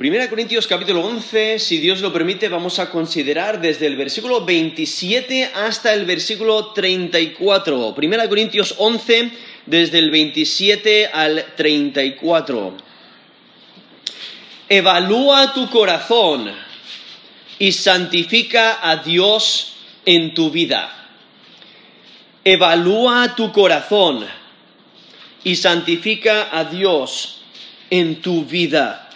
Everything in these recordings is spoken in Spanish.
Primera Corintios capítulo 11, si Dios lo permite, vamos a considerar desde el versículo 27 hasta el versículo 34. Primera Corintios 11, desde el 27 al 34. Evalúa tu corazón y santifica a Dios en tu vida. Evalúa tu corazón y santifica a Dios en tu vida.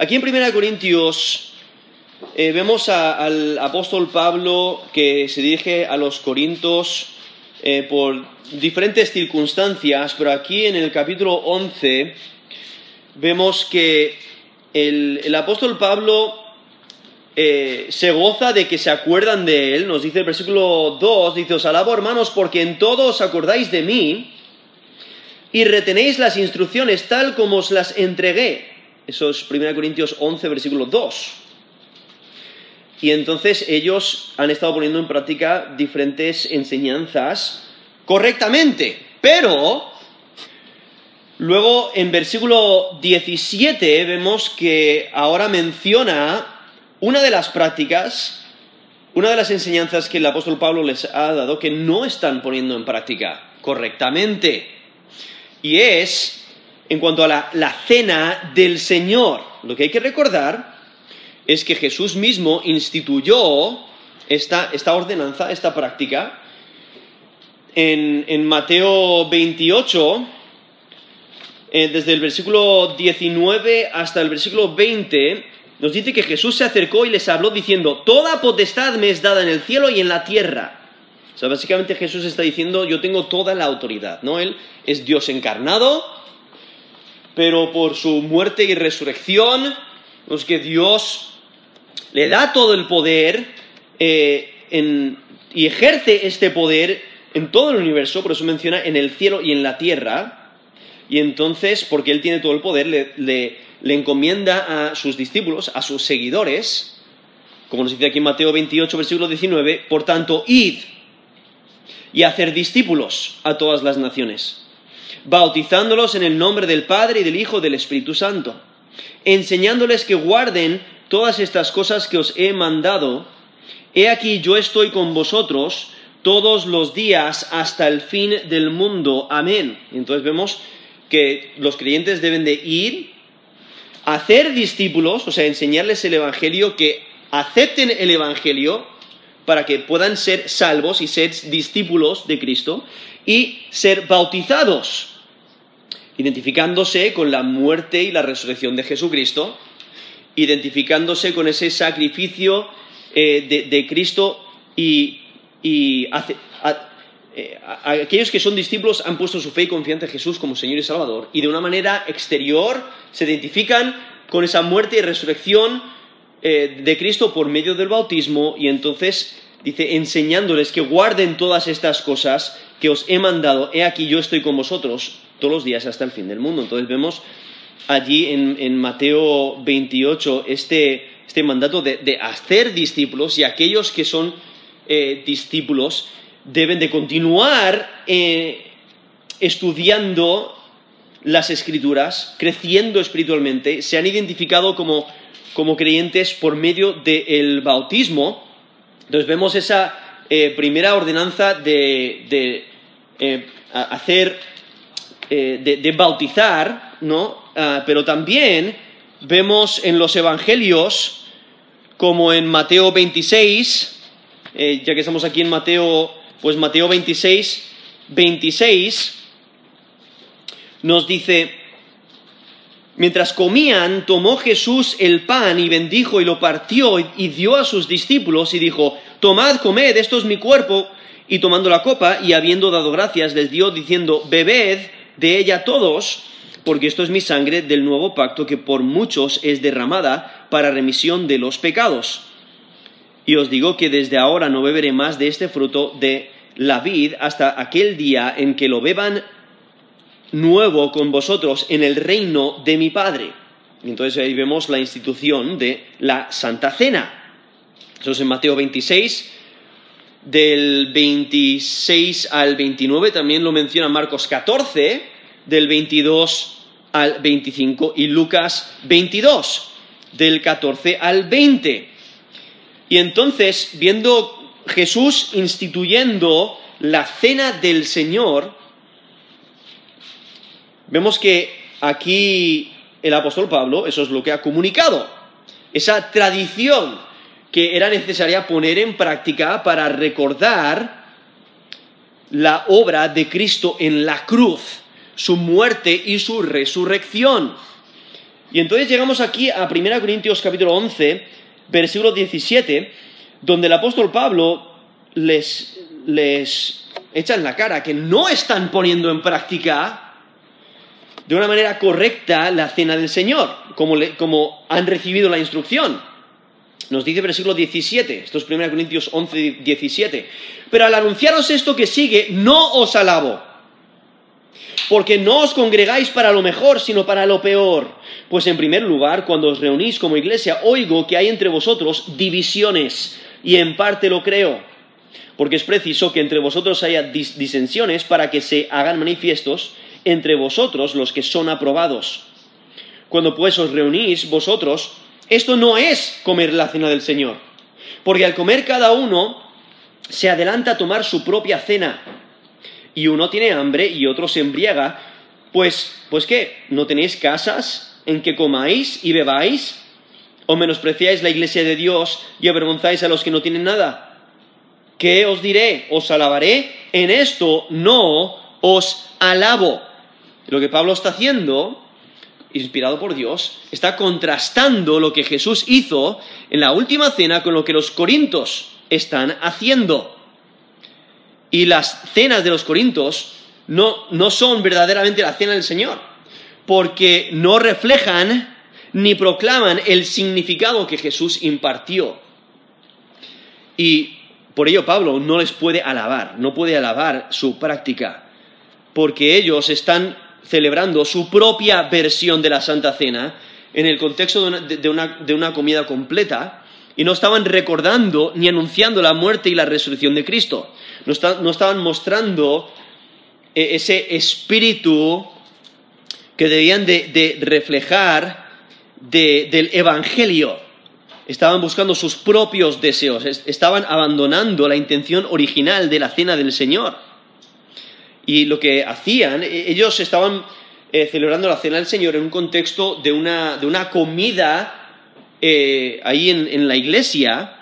Aquí en 1 Corintios eh, vemos al apóstol Pablo que se dirige a los Corintios eh, por diferentes circunstancias, pero aquí en el capítulo 11 vemos que el, apóstol Pablo eh, se goza de que se acuerdan de él, nos dice el versículo 2, dice, os alabo hermanos porque en todo os acordáis de mí y retenéis las instrucciones tal como os las entregué eso es 1 Corintios 11, versículo 2. Y entonces ellos han estado poniendo en práctica diferentes enseñanzas correctamente, pero luego en versículo 17 vemos que ahora menciona una de las prácticas, una de las enseñanzas que el apóstol Pablo les ha dado que no están poniendo en práctica correctamente. Y es en cuanto a la, cena del Señor. Lo que hay que recordar es que Jesús mismo instituyó esta, ordenanza, esta práctica. En, Mateo 28, eh, desde el versículo 19 hasta el versículo 20, nos dice que Jesús se acercó y les habló diciendo, Toda potestad me es dada en el cielo y en la tierra. O sea, básicamente Jesús está diciendo, yo tengo toda la autoridad, ¿no? Él es Dios encarnado, pero por su muerte y resurrección, los que Dios le da todo el poder eh, y ejerce este poder en todo el universo, por eso menciona en el cielo y en la tierra, y entonces, porque Él tiene todo el poder, le, encomienda a sus discípulos, a sus seguidores, como nos dice aquí en Mateo 28, versículo 19, por tanto, id y hacer discípulos a todas las naciones bautizándolos en el nombre del Padre y del Hijo y del Espíritu Santo, enseñándoles que guarden todas estas cosas que os he mandado. He aquí yo estoy con vosotros todos los días hasta el fin del mundo. Amén. Entonces vemos que los creyentes deben de ir, hacer discípulos, o sea, enseñarles el Evangelio, que acepten el Evangelio para que puedan ser salvos y ser discípulos de Cristo y ser bautizados, identificándose con la muerte y la resurrección de Jesucristo, identificándose con ese sacrificio eh, de, Cristo y, eh, aquellos que son discípulos han puesto su fe y confianza en Jesús como Señor y Salvador y de una manera exterior se identifican con esa muerte y resurrección eh, de Cristo por medio del bautismo y entonces dice enseñándoles que guarden todas estas cosas que os he mandado, he aquí yo estoy con vosotros todos los días hasta el fin del mundo. Entonces vemos allí en, Mateo 28 este, este mandato de, hacer discípulos y aquellos que son eh, discípulos deben de continuar eh, estudiando las escrituras, creciendo espiritualmente, se han identificado como, creyentes por medio del bautismo. Entonces vemos esa eh, primera ordenanza de, eh, hacer, eh, de, bautizar, ¿no? Ah, pero también vemos en los evangelios, como en Mateo 26, ya que estamos aquí en Mateo, pues Mateo 26, 26, nos dice, Mientras comían, tomó Jesús el pan y bendijo y lo partió y dio a sus discípulos y dijo, Tomad, comed, esto es mi cuerpo. Y tomando la copa y habiendo dado gracias, les dio diciendo, Bebed de ella todos, porque esto es mi sangre del nuevo pacto que por muchos es derramada para remisión de los pecados. Y os digo que desde ahora no beberé más de este fruto de la vid hasta aquel día en que lo beban nuevo con vosotros en el reino de mi Padre. entonces ahí vemos la institución de la Santa Cena. Eso es en Mateo 26, del 26 al 29, también lo menciona Marcos 14, del 22 al 25 y Lucas 22, del 14 al 20. Y entonces, viendo Jesús instituyendo la cena del Señor, vemos que aquí el apóstol Pablo, eso es lo que ha comunicado, esa tradición que era necesaria poner en práctica para recordar la obra de Cristo en la cruz, su muerte y su resurrección. Y entonces llegamos aquí a 1 Corintios capítulo 11, versículo 17, donde el apóstol Pablo les, les echa en la cara que no están poniendo en práctica de una manera correcta la cena del Señor, como, han recibido la instrucción. Nos dice versículo 17, esto es 1 Corintios 11, 17. Pero al anunciaros esto que sigue, no os alabo, porque no os congregáis para lo mejor, sino para lo peor. Pues en primer lugar, cuando os reunís como iglesia, oigo que hay entre vosotros divisiones, y en parte lo creo, porque es preciso que entre vosotros haya disensiones para que se hagan manifiestos entre vosotros los que son aprobados. Cuando pues os reunís vosotros, esto no es comer la cena del Señor, porque al comer cada uno se adelanta a tomar su propia cena, y uno tiene hambre y otro se embriaga, pues, pues qué, ¿no tenéis casas en que comáis y bebáis? ¿O menospreciáis la iglesia de Dios y avergonzáis a los que no tienen nada? ¿Qué os diré? ¿Os alabaré? En esto no os alabo. Lo que Pablo está haciendo inspirado por Dios, está contrastando lo que Jesús hizo en la última cena con lo que los corintos están haciendo. Y las cenas de los corintos no, no son verdaderamente la cena del Señor, porque no reflejan ni proclaman el significado que Jesús impartió. Y por ello Pablo no les puede alabar, no puede alabar su práctica, porque ellos están celebrando su propia versión de la Santa Cena en el contexto de una, comida completa y no estaban recordando ni anunciando la muerte y la resurrección de Cristo. No, estaban mostrando eh, ese espíritu que debían de, reflejar del Evangelio. Estaban buscando sus propios deseos, estaban abandonando la intención original de la cena del Señor. Y lo que hacían, e, ellos estaban eh, celebrando la cena del Señor en un contexto de una, comida eh, ahí en, la iglesia,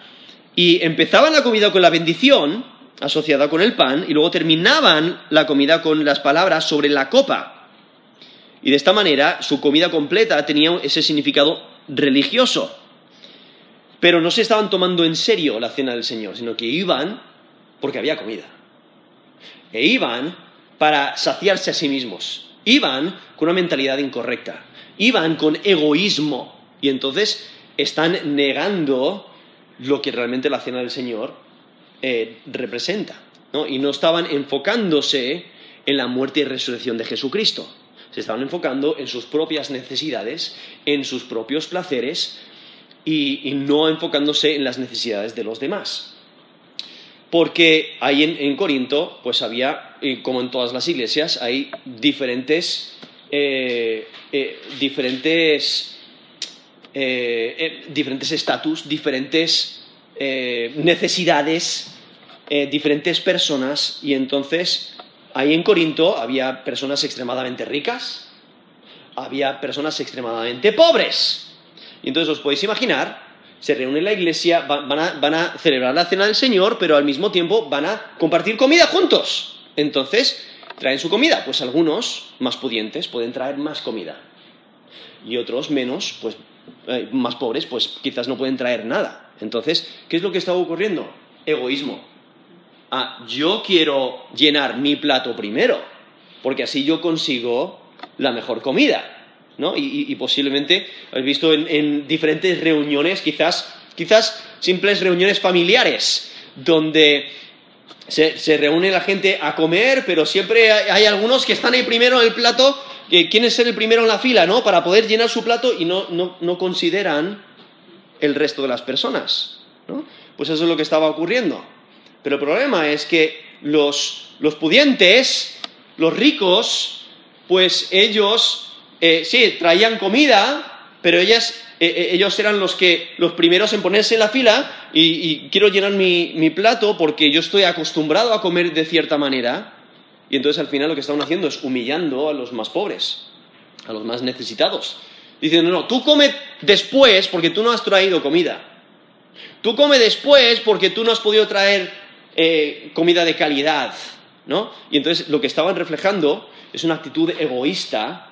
y empezaban la comida con la bendición asociada con el pan, y luego terminaban la comida con las palabras sobre la copa. Y de esta manera su comida completa tenía ese significado religioso. Pero no se estaban tomando en serio la cena del Señor, sino que iban porque había comida. E iban para saciarse a sí mismos. Iban con una mentalidad incorrecta. Iban con egoísmo. Y entonces están negando lo que realmente la cena del Señor eh, representa. Y no estaban enfocándose en la muerte y resurrección de Jesucristo. Se estaban enfocando en sus propias necesidades, en sus propios placeres y no enfocándose en las necesidades de los demás porque ahí en, Corinto, pues había, como en todas las iglesias, hay diferentes, eh, eh, diferentes, eh, diferentes estatus, diferentes necesidades, diferentes personas, y entonces ahí en Corinto había personas extremadamente ricas, había personas extremadamente pobres. Y entonces os podéis imaginar se reúnen en la iglesia, van a, celebrar la cena del Señor, pero al mismo tiempo van a compartir comida juntos. Entonces, traen su comida. Pues algunos, más pudientes, pueden traer más comida. Y otros, menos, pues eh, más pobres, pues quizás no pueden traer nada. Entonces, ¿qué es lo que está ocurriendo? Egoísmo. Ah, yo quiero llenar mi plato primero, porque así yo consigo la mejor comida. ¿no? Y, posiblemente habéis visto en, diferentes reuniones, quizás, quizás simples reuniones familiares, donde se, reúne la gente a comer, pero siempre hay, algunos que están ahí primero en el plato, que quieren ser el primero en la fila, ¿no? Para poder llenar su plato y no, no, consideran el resto de las personas, ¿no? Pues eso es lo que estaba ocurriendo. Pero el problema es que los, los pudientes, los ricos, pues ellos eh, sí, traían comida, pero ellas, eh, eh, ellos eran los, que, los primeros en ponerse en la fila y, quiero llenar mi, mi plato porque yo estoy acostumbrado a comer de cierta manera. Y entonces al final lo que estaban haciendo es humillando a los más pobres, a los más necesitados. Diciendo, no, tú come después porque tú no has traído comida. Tú come después porque tú no has podido traer eh, comida de calidad, ¿no? Y entonces lo que estaban reflejando es una actitud egoísta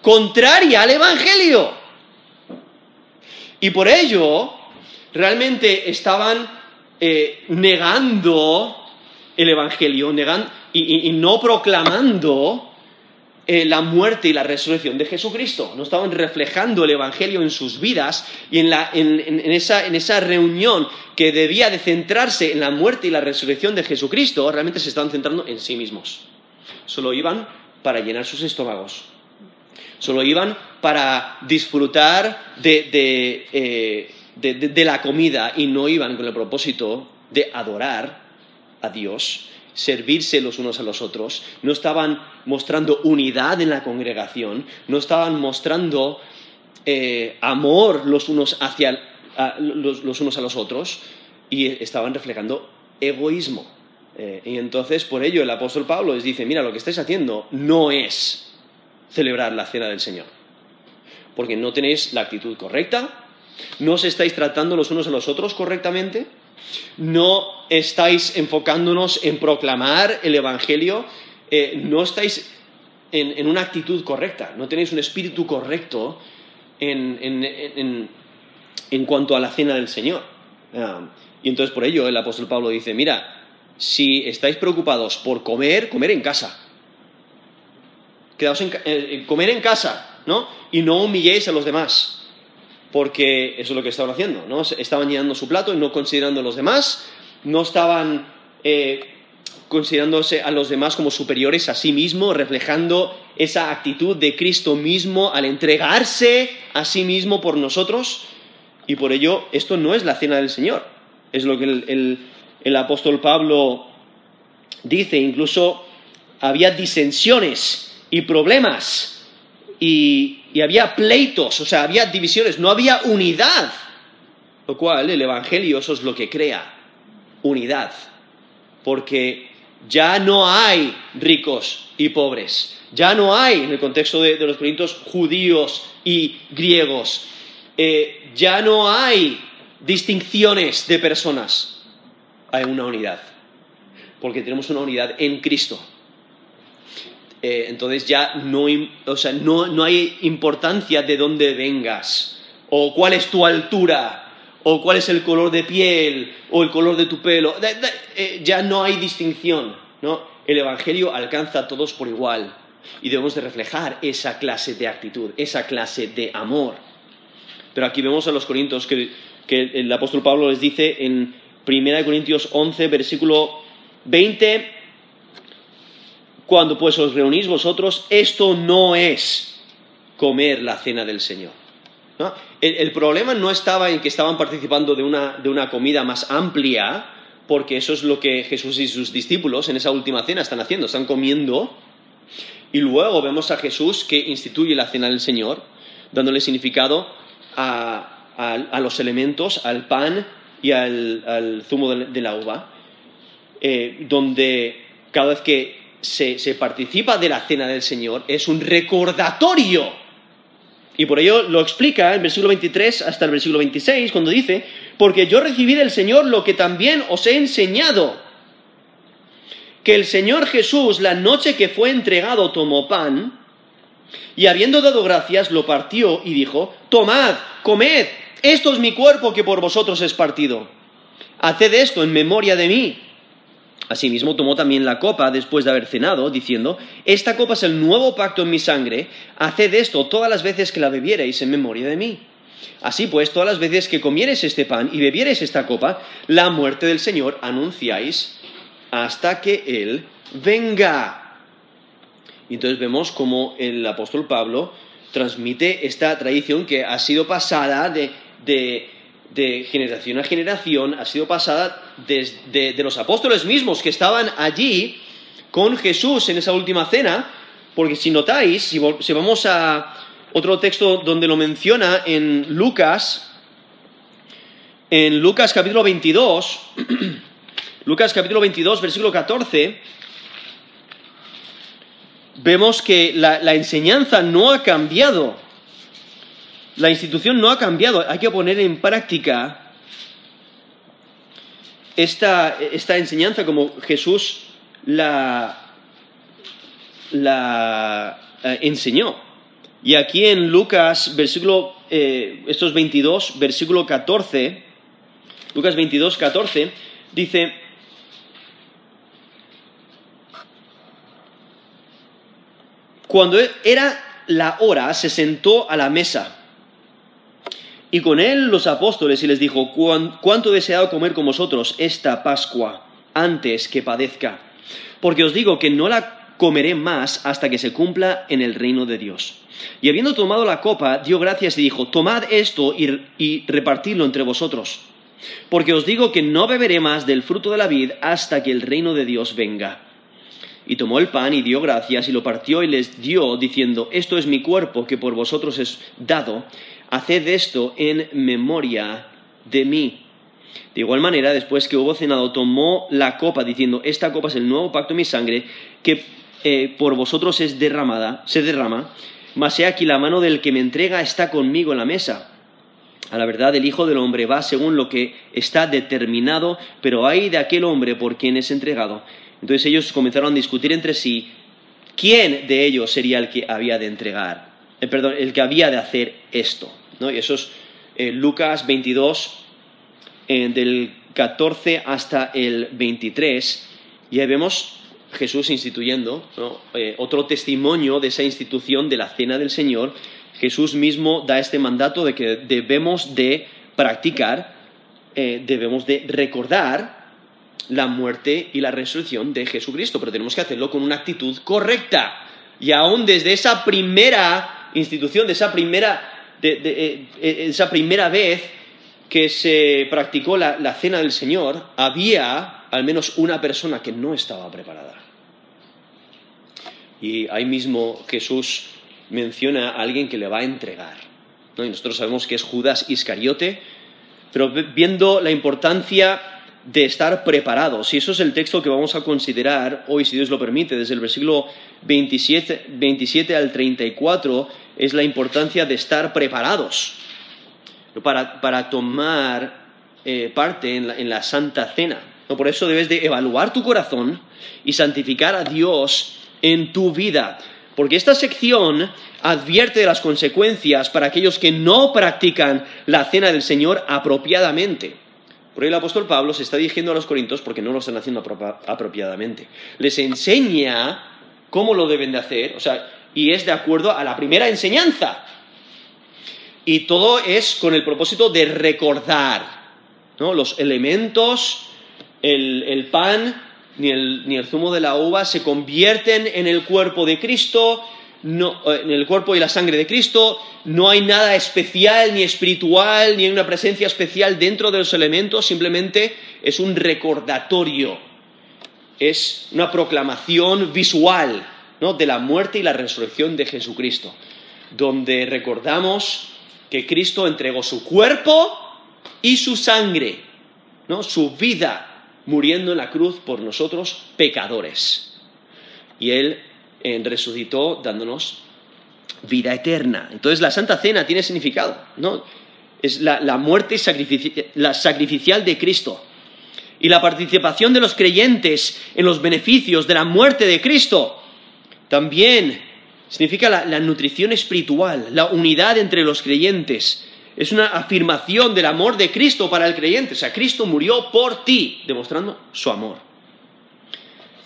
contraria al Evangelio. Y por ello, realmente estaban eh, negando el Evangelio negando, y, no proclamando eh, la muerte y la resurrección de Jesucristo. No estaban reflejando el Evangelio en sus vidas y en, la, en, esa, en, esa, reunión que debía de centrarse en la muerte y la resurrección de Jesucristo, realmente se estaban centrando en sí mismos. Solo iban para llenar sus estómagos. Solo iban para disfrutar de, de, eh, de, de la comida y no iban con el propósito de adorar a Dios, servirse los unos a los otros, no estaban mostrando unidad en la congregación, no estaban mostrando eh, amor los unos, hacia, a, los, los, unos a los otros y estaban reflejando egoísmo. Eh, y entonces, por ello, el apóstol Pablo les dice, mira, lo que estáis haciendo no es celebrar la cena del Señor, porque no tenéis la actitud correcta, no os estáis tratando los unos a los otros correctamente, no estáis enfocándonos en proclamar el Evangelio, eh, no estáis en, una actitud correcta, no tenéis un espíritu correcto en, en, en cuanto a la cena del Señor. Uh, y entonces por ello el apóstol Pablo dice, mira, si estáis preocupados por comer, comer en casa. Quedaos en, eh, comer en casa, ¿no? Y no humilléis a los demás porque eso es lo que estaban haciendo, ¿no? Estaban llenando su plato y no considerando a los demás, no estaban eh, considerándose a los demás como superiores a sí mismo, reflejando esa actitud de Cristo mismo al entregarse a sí mismo por nosotros, y por ello esto no es la cena del Señor, es lo que el, el apóstol Pablo dice, incluso había disensiones y problemas y, había pleitos, o sea, había divisiones, no había unidad. Lo cual el Evangelio eso es lo que crea, unidad. Porque ya no hay ricos y pobres, ya no hay, en el contexto de, de los corintios, judíos y griegos, eh, ya no hay distinciones de personas, hay una unidad. Porque tenemos una unidad en Cristo eh, entonces ya no, o sea, no, no, hay importancia de dónde vengas, o cuál es tu altura, o cuál es el color de piel, o el color de tu pelo. Eh, ya no hay distinción, ¿no? El Evangelio alcanza a todos por igual y debemos de reflejar esa clase de actitud, esa clase de amor. Pero aquí vemos a los corintios que, que el apóstol Pablo les dice en 1 Corintios 11, versículo 20, cuando pues os reunís vosotros, esto no es comer la cena del Señor. ¿no? El, el, problema no estaba en que estaban participando de una, de una comida más amplia, porque eso es lo que Jesús y sus discípulos en esa última cena están haciendo, están comiendo, y luego vemos a Jesús que instituye la cena del Señor, dándole significado a, a, a los elementos, al pan y al, al zumo de, la uva, eh, donde cada vez que se, participa de la cena del Señor es un recordatorio. Y por ello lo explica en versículo 23 hasta el versículo 26, cuando dice, porque yo recibí del Señor lo que también os he enseñado, que el Señor Jesús, la noche que fue entregado, tomó pan, y habiendo dado gracias, lo partió y dijo, tomad, comed, esto es mi cuerpo que por vosotros es partido. Haced esto en memoria de mí. Asimismo tomó también la copa después de haber cenado, diciendo, Esta copa es el nuevo pacto en mi sangre, haced esto todas las veces que la bebiereis en memoria de mí. Así pues, todas las veces que comiereis este pan y bebiereis esta copa, la muerte del Señor anunciáis hasta que Él venga. Y entonces vemos cómo el apóstol Pablo transmite esta tradición que ha sido pasada de, de de generación a generación ha sido pasada desde de los apóstoles mismos que estaban allí con Jesús en esa última cena, Porque si notáis, si, vamos a otro texto donde lo menciona en Lucas, en Lucas capítulo 22, Lucas capítulo 22, versículo 14, vemos que la, enseñanza no ha cambiado. La institución no ha cambiado. Hay que poner en práctica esta, enseñanza como Jesús la, la eh, enseñó. Y aquí en Lucas, versículo, eh, estos 22, versículo 14, Lucas 22, 14, dice, cuando era la hora, se sentó a la mesa. Y con él los apóstoles y les dijo, ¿cuánto he deseado comer con vosotros esta Pascua antes que padezca? Porque os digo que no la comeré más hasta que se cumpla en el reino de Dios. Y habiendo tomado la copa, dio gracias y dijo, tomad esto y, y repartidlo entre vosotros porque os digo que no beberé más del fruto de la vid hasta que el reino de Dios venga. Y tomó el pan y dio gracias y lo partió y les dio, diciendo, Esto es mi cuerpo que por vosotros es dado, haced esto en memoria de mí. De igual manera, después que hubo cenado, tomó la copa, diciendo, Esta copa es el nuevo pacto de mi sangre, que eh, por vosotros es derramada, se derrama, mas he aquí la mano del que me entrega está conmigo en la mesa. A la verdad, el Hijo del Hombre va según lo que está determinado, pero hay de aquel hombre por quien es entregado. Entonces ellos comenzaron a discutir entre sí quién de ellos sería el que había de entregar, eh, perdón, el que había de hacer esto. Y eso es eh, Lucas 22, eh, del 14 hasta el 23, y ahí vemos Jesús instituyendo otro testimonio de esa institución de la cena del Señor. Jesús mismo da este mandato de que debemos de practicar, eh, debemos de recordar la muerte y la resurrección de Jesucristo, pero tenemos que hacerlo con una actitud correcta. Y aún desde esa primera institución, de esa primera, eh, eh, esa primera vez que se practicó la cena del Señor, había al menos una persona que no estaba preparada. Y ahí mismo Jesús menciona a alguien que le va a entregar. Y nosotros sabemos que es Judas Iscariote, pero viendo la importancia de estar preparados, y eso es el texto que vamos a considerar hoy, si Dios lo permite, desde el versículo 27, 27 al 34, es la importancia de estar preparados para, tomar eh, parte en la, en la, Santa Cena. Por eso debes de evaluar tu corazón y santificar a Dios en tu vida. Porque esta sección advierte de las consecuencias para aquellos que no practican la cena del Señor apropiadamente. Por el apóstol Pablo se está dirigiendo a los corintios porque no lo están haciendo apropiadamente. Les enseña cómo lo deben de hacer, o sea, y es de acuerdo a la primera enseñanza. Y todo es con el propósito de recordar ¿no? los elementos, el pan, ni el, zumo de la uva se convierten en el cuerpo de Cristo, eh, en el cuerpo y la sangre de Cristo, no hay nada especial ni espiritual, ni hay una presencia especial dentro de los elementos, simplemente es un recordatorio, es una proclamación visual de la muerte y la resurrección de Jesucristo, donde recordamos que Cristo entregó su cuerpo y su sangre, ¿no? su vida muriendo en la cruz por nosotros pecadores. Y Él eh, resucitó dándonos vida eterna. Entonces la Santa Cena tiene significado, ¿no? Es la, muerte la sacrificial de Cristo. Y la participación de los creyentes en los beneficios de la muerte de Cristo también significa la nutrición espiritual, la unidad entre los creyentes es una afirmación del amor de Cristo para el creyente. O sea, Cristo murió por ti, demostrando su amor.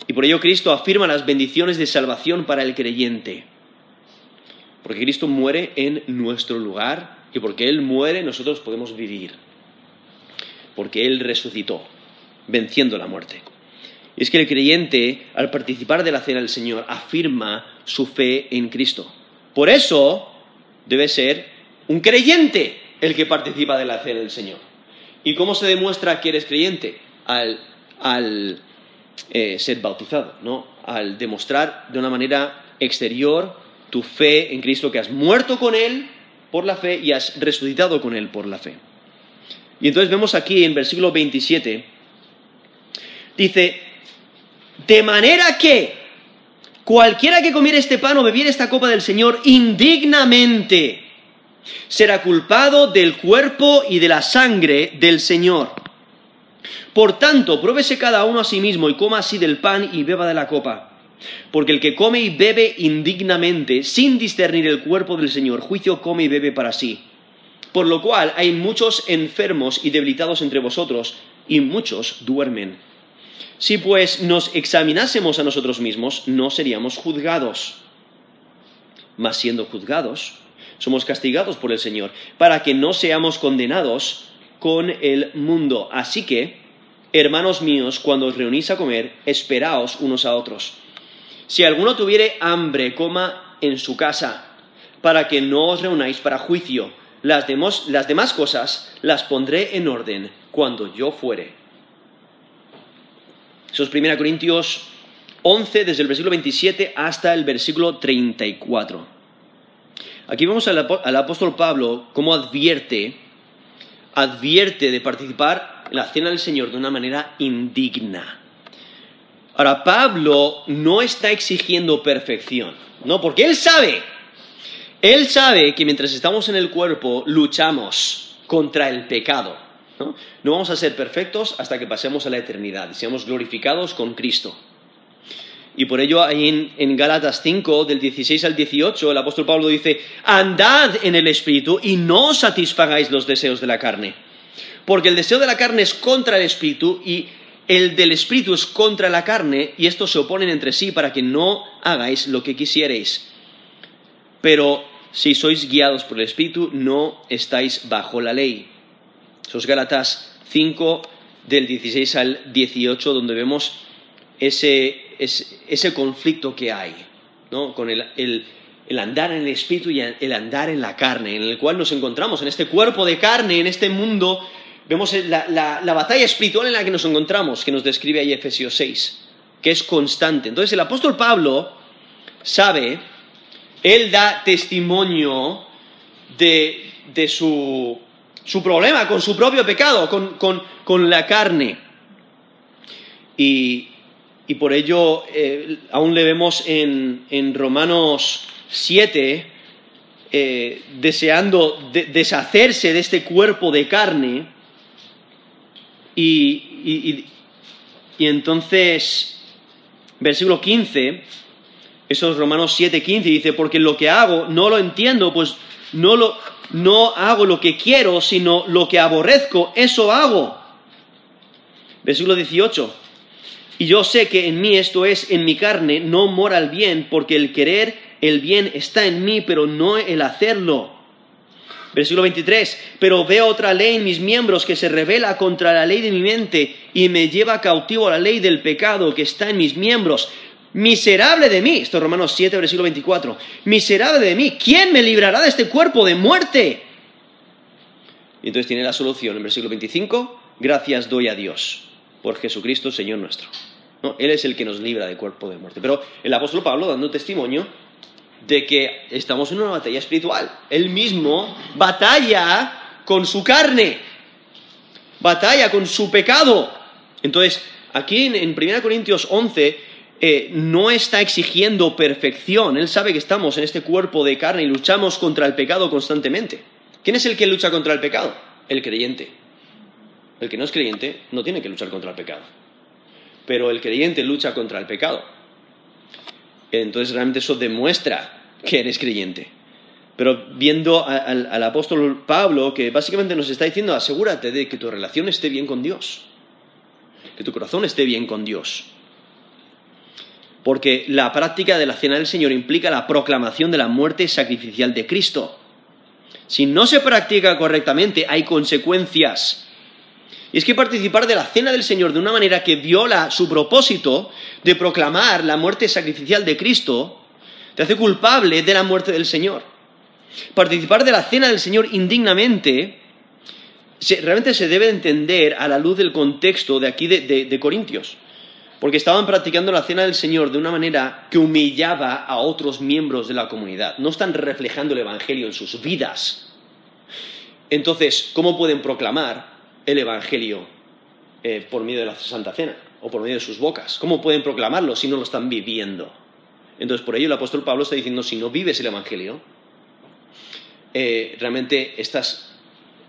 Y por ello Cristo afirma las bendiciones de salvación para el creyente. Porque Cristo muere en nuestro lugar y porque Él muere nosotros podemos vivir. Porque Él resucitó, venciendo la muerte. Y es que el creyente, al participar de la cena del Señor, afirma su fe en Cristo. Por eso debe ser un creyente el que participa de la cena del Señor. ¿Y cómo se demuestra que eres creyente? Al, eh, ser bautizado, ¿no? Al demostrar de una manera exterior, tu fe en Cristo, que has muerto con Él por la fe y has resucitado con Él por la fe. Y entonces vemos aquí en versículo 27, dice, de manera que cualquiera que comiera este pan o bebiera esta copa del Señor indignamente será culpado del cuerpo y de la sangre del Señor. Por tanto, pruébese cada uno a sí mismo y coma así del pan y beba de la copa. Porque el que come y bebe indignamente, sin discernir el cuerpo del Señor, juicio come y bebe para sí. Por lo cual hay muchos enfermos y debilitados entre vosotros, y muchos duermen. Si pues nos examinásemos a nosotros mismos, no seríamos juzgados. Mas siendo juzgados, somos castigados por el Señor, para que no seamos condenados con el mundo. Así que, hermanos míos, cuando os reunís a comer, esperaos unos a otros. Si alguno tuviere hambre, coma en su casa, para que no os reunáis para juicio. Las, las demás cosas las pondré en orden cuando yo fuere. Eso es 1 Corintios 11, desde el versículo 27 hasta el versículo 34. Aquí vemos al, al apóstol Pablo cómo advierte, advierte de participar en la cena del Señor de una manera indigna. Ahora, Pablo no está exigiendo perfección, ¿no? Porque él sabe, él sabe que mientras estamos en el cuerpo luchamos contra el pecado. ¿no? no vamos a ser perfectos hasta que pasemos a la eternidad y seamos glorificados con Cristo. Y por ello ahí en, en, Gálatas 5, del 16 al 18, el apóstol Pablo dice, andad en el Espíritu y no satisfagáis los deseos de la carne. Porque el deseo de la carne es contra el Espíritu y el del espíritu es contra la carne y estos se oponen entre sí para que no hagáis lo que quisierais. Pero si sois guiados por el espíritu, no estáis bajo la ley. Sos Gálatas 5 del 16 al 18 donde vemos ese, conflicto que hay ¿no? con el andar en el espíritu y el andar en la carne, en el cual nos encontramos, en este cuerpo de carne, en este mundo vemos la, batalla espiritual en la que nos encontramos, que nos describe ahí Efesios 6, que es constante. Entonces el apóstol Pablo sabe, él da testimonio de, su, problema con su propio pecado, con, la carne. Y, por ello eh, aún le vemos en, Romanos 7, eh, deseando deshacerse de este cuerpo de carne, y, entonces, versículo 15, esos Romanos 7, 15, dice, porque lo que hago no lo entiendo, pues no, lo, no hago lo que quiero, sino lo que aborrezco, eso hago. Versículo 18, y yo sé que en mí esto es, en mi carne, no mora el bien, porque el querer el bien está en mí, pero no el hacerlo. Versículo 23, pero veo otra ley en mis miembros que se revela contra la ley de mi mente y me lleva cautivo a la ley del pecado que está en mis miembros. Miserable de mí, esto es Romanos 7, versículo 24, miserable de mí, ¿quién me librará de este cuerpo de muerte? Y entonces tiene la solución en versículo 25, gracias doy a Dios por Jesucristo, Señor nuestro. Él es el que nos libra del cuerpo de muerte. Pero el apóstol Pablo, dando testimonio, de que estamos en una batalla espiritual. Él mismo batalla con su carne, batalla con su pecado. Entonces, aquí en, 1 Corintios 11 eh, no está exigiendo perfección. Él sabe que estamos en este cuerpo de carne y luchamos contra el pecado constantemente. ¿Quién es el que lucha contra el pecado? El creyente. El que no es creyente no tiene que luchar contra el pecado. Pero el creyente lucha contra el pecado. Entonces realmente eso demuestra que eres creyente. Pero viendo al, apóstol Pablo, que básicamente nos está diciendo, asegúrate de que tu relación esté bien con Dios, que tu corazón esté bien con Dios. Porque la práctica de la cena del Señor implica la proclamación de la muerte sacrificial de Cristo. Si no se practica correctamente, hay consecuencias. Y es que participar de la cena del Señor de una manera que viola su propósito de proclamar la muerte sacrificial de Cristo, te hace culpable de la muerte del Señor. Participar de la cena del Señor indignamente realmente se debe entender a la luz del contexto de aquí de, Corintios. porque estaban practicando la cena del Señor de una manera que humillaba a otros miembros de la comunidad. No están reflejando el Evangelio en sus vidas. Entonces, ¿cómo pueden proclamar el Evangelio eh, por medio de la Santa Cena o por medio de sus bocas? ¿Cómo pueden proclamarlo si no lo están viviendo? Entonces, por ello el apóstol Pablo está diciendo, si no vives el Evangelio, eh, realmente estás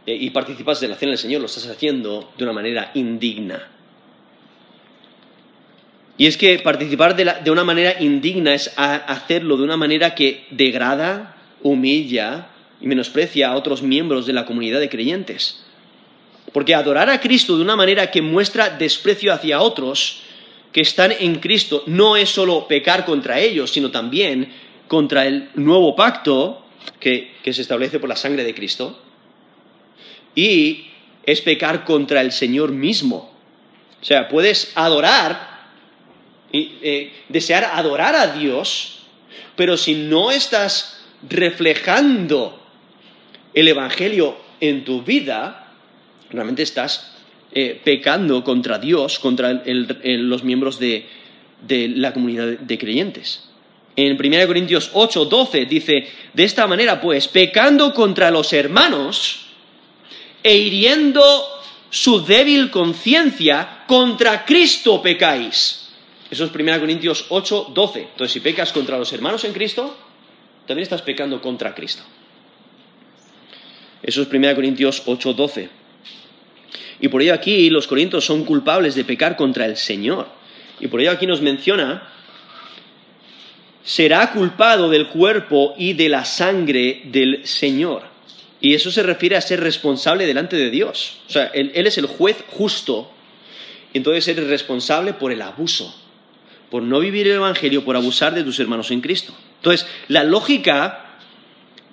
eh, y participas de la cena del Señor, lo estás haciendo de una manera indigna. Y es que participar de, una manera indigna es hacerlo de una manera que degrada, humilla y menosprecia a otros miembros de la comunidad de creyentes. Porque adorar a Cristo de una manera que muestra desprecio hacia otros que están en Cristo no es solo pecar contra ellos, sino también contra el nuevo pacto que, se establece por la sangre de Cristo. Y es pecar contra el Señor mismo. O sea, puedes adorar eh, desear adorar a Dios, pero si no estás reflejando el Evangelio en tu vida, realmente estás eh, pecando contra Dios, contra los miembros de, de, la comunidad de creyentes. En 1 Corintios 8, 12 dice, de esta manera pues, pecando contra los hermanos e hiriendo su débil conciencia, contra Cristo pecáis. Eso es 1 Corintios 8, 12. Entonces, si pecas contra los hermanos en Cristo, también estás pecando contra Cristo. Eso es 1 Corintios 8, 12. Y por ello aquí los corintios son culpables de pecar contra el Señor. Y por ello aquí nos menciona, será culpado del cuerpo y de la sangre del Señor. Y eso se refiere a ser responsable delante de Dios. O sea, Él, es el juez justo, entonces eres responsable por el abuso por no vivir el Evangelio, por abusar de tus hermanos en Cristo. Entonces, la lógica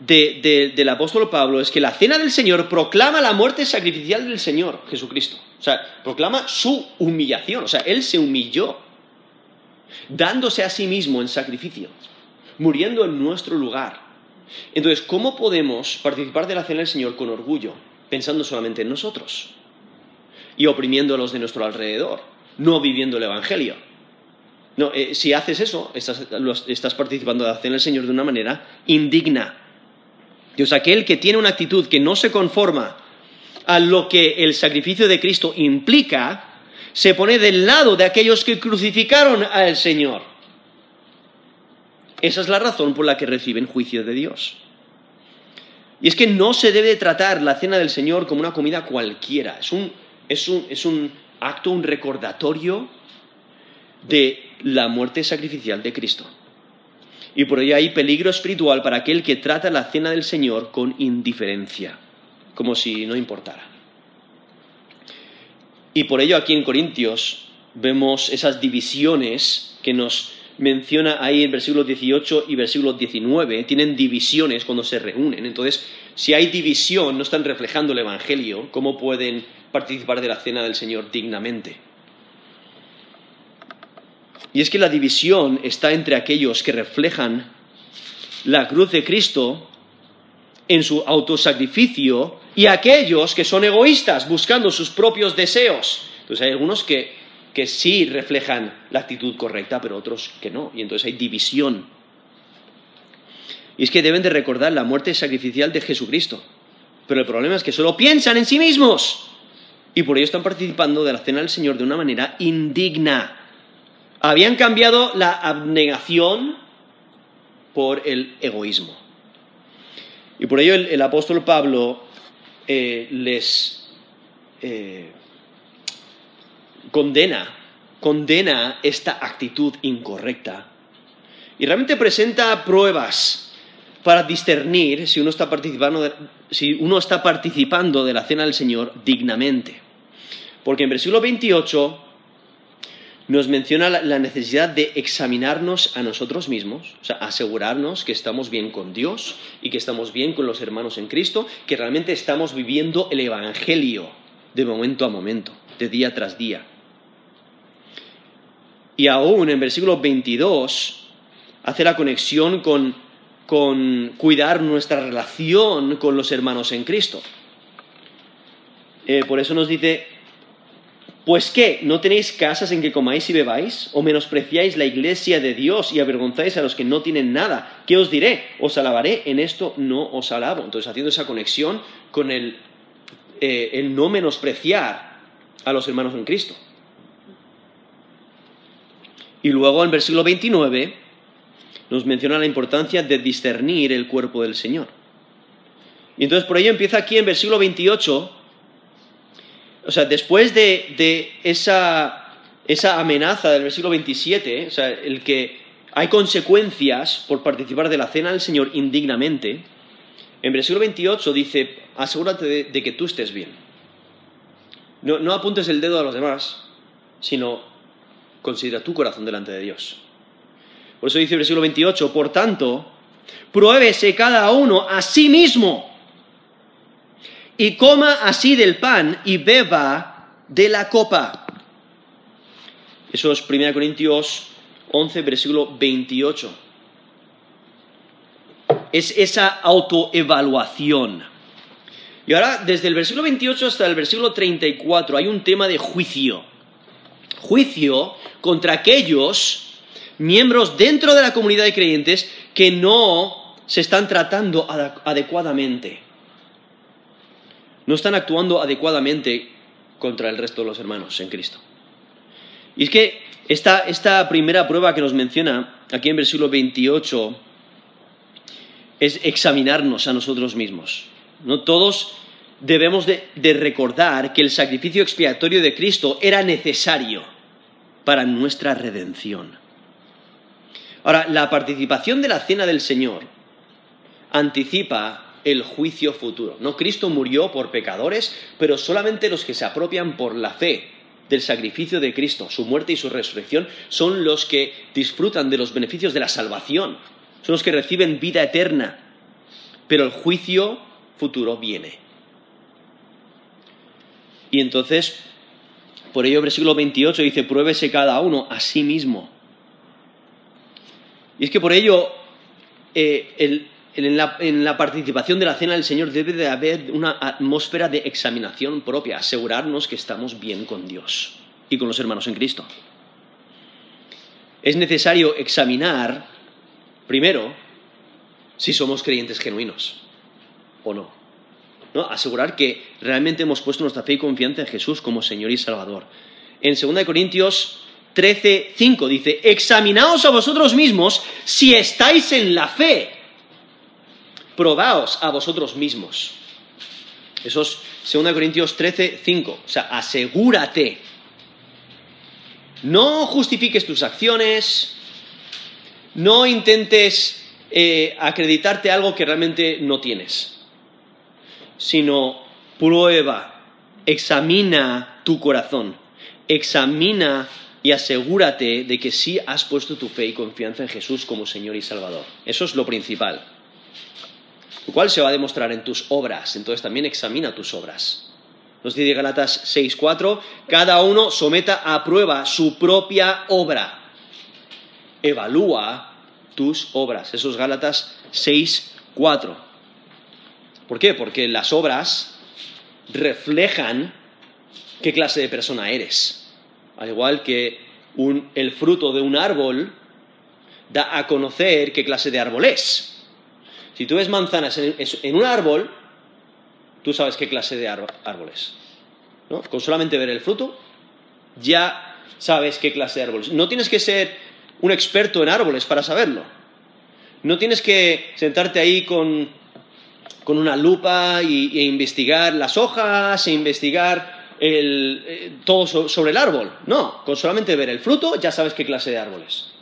del apóstol Pablo es que la cena del Señor proclama la muerte sacrificial del Señor Jesucristo. O sea, proclama su humillación. O sea, Él se humilló, dándose a sí mismo en sacrificio, muriendo en nuestro lugar. Entonces, ¿cómo podemos participar de la cena del Señor con orgullo, pensando solamente en nosotros y oprimiendo a los de nuestro alrededor, no viviendo el Evangelio? No, eh, si haces eso, estás, participando de la cena del Señor de una manera indigna. Dios, aquel que tiene una actitud que no se conforma a lo que el sacrificio de Cristo implica, se pone del lado de aquellos que crucificaron al Señor. Esa es la razón por la que reciben juicio de Dios. Y es que no se debe tratar la cena del Señor como una comida cualquiera. es un acto, un recordatorio de la muerte sacrificial de Cristo. Y por ello hay peligro espiritual para aquel que trata la cena del Señor con indiferencia, como si no importara. Y por ello aquí en Corintios vemos esas divisiones que nos menciona ahí en versículo 18 y versículo 19, tienen divisiones cuando se reúnen. Entonces, si hay división, no están reflejando el Evangelio, ¿cómo pueden participar de la cena del Señor dignamente? Y es que la división está entre aquellos que reflejan la cruz de Cristo en su autosacrificio y aquellos que son egoístas buscando sus propios deseos. Entonces hay algunos que, que sí reflejan la actitud correcta, pero otros que no. Y entonces hay división. Y es que deben de recordar la muerte sacrificial de Jesucristo. Pero el problema es que solo piensan en sí mismos. Y por ello están participando de la cena del Señor de una manera indigna. Habían cambiado la abnegación por el egoísmo. Y por ello el, apóstol Pablo eh, les eh, condena, condena esta actitud incorrecta. Y realmente presenta pruebas para discernir si uno está participando si uno está participando de la cena del Señor dignamente. Porque en versículo 28 nos menciona la necesidad de examinarnos a nosotros mismos, o sea, asegurarnos que estamos bien con Dios y que estamos bien con los hermanos en Cristo, que realmente estamos viviendo el Evangelio de momento a momento, de día tras día. Y aún en versículo 22 hace la conexión con, cuidar nuestra relación con los hermanos en Cristo. Eh, por eso nos dice Pues qué, ¿no tenéis casas en que comáis y bebáis? ¿O menospreciáis la iglesia de Dios y avergonzáis a los que no tienen nada? ¿Qué os diré? Os alabaré, en esto no os alabo. Entonces, haciendo esa conexión con el, eh, el no menospreciar a los hermanos en Cristo. Y luego en versículo 29 nos menciona la importancia de discernir el cuerpo del Señor. Y entonces por ello empieza aquí en versículo 28 o sea, después de, esa, amenaza del versículo 27, o sea, el que hay consecuencias por participar de la cena del Señor indignamente, en versículo 28 dice, asegúrate de, que tú estés bien. No, no, apuntes el dedo a los demás, sino considera tu corazón delante de Dios. Por eso dice el versículo 28, por tanto, pruébese cada uno a sí mismo y coma así del pan y beba de la copa. Eso es 1 Corintios 11, versículo 28. Es esa autoevaluación. Y ahora, desde el versículo 28 hasta el versículo 34, hay un tema de juicio. Juicio contra aquellos miembros dentro de la comunidad de creyentes que no se están tratando adecuadamente no están actuando adecuadamente contra el resto de los hermanos en Cristo. Y es que esta, primera prueba que nos menciona aquí en versículo 28 es examinarnos a nosotros mismos. No todos debemos de, de recordar que el sacrificio expiatorio de Cristo era necesario para nuestra redención. Ahora, la participación de la cena del Señor anticipa el juicio futuro. No, Cristo murió por pecadores, pero solamente los que se apropian por la fe del sacrificio de Cristo, su muerte y su resurrección, son los que disfrutan de los beneficios de la salvación, son los que reciben vida eterna. Pero el juicio futuro viene. Y entonces, por ello, versículo 28 dice, pruébese cada uno a sí mismo. Y es que por ello, eh, el, en la, participación de la cena del Señor debe de haber una atmósfera de examinación propia, asegurarnos que estamos bien con Dios y con los hermanos en Cristo. Es necesario examinar, primero, si somos creyentes genuinos o no. ¿no? Asegurar que realmente hemos puesto nuestra fe y confianza en Jesús como Señor y Salvador. En 2 Corintios 13, 5 dice, examinaos a vosotros mismos si estáis en la fe probaos a vosotros mismos. Eso es 2 Corintios 13, 5. O sea, asegúrate. No justifiques tus acciones, no intentes eh, acreditarte algo que realmente no tienes, sino prueba, examina tu corazón, examina y asegúrate de que sí has puesto tu fe y confianza en Jesús como Señor y Salvador. Eso es lo principal lo cual se va a demostrar en tus obras. Entonces también examina tus obras. Nos dice Galatas 6.4, cada uno someta a prueba su propia obra. Evalúa tus obras. Eso es Gálatas 6.4. ¿Por qué? Porque las obras reflejan qué clase de persona eres. Al igual que el fruto de un árbol da a conocer qué clase de árbol es. Si tú ves manzanas en, un árbol, tú sabes qué clase de árbol es. ¿no? Con solamente ver el fruto, ya sabes qué clase de árbol es. No tienes que ser un experto en árboles para saberlo. No tienes que sentarte ahí con, una lupa e investigar las hojas, e investigar eh, todo sobre el árbol. No, con solamente ver el fruto ya sabes qué clase de árbol es.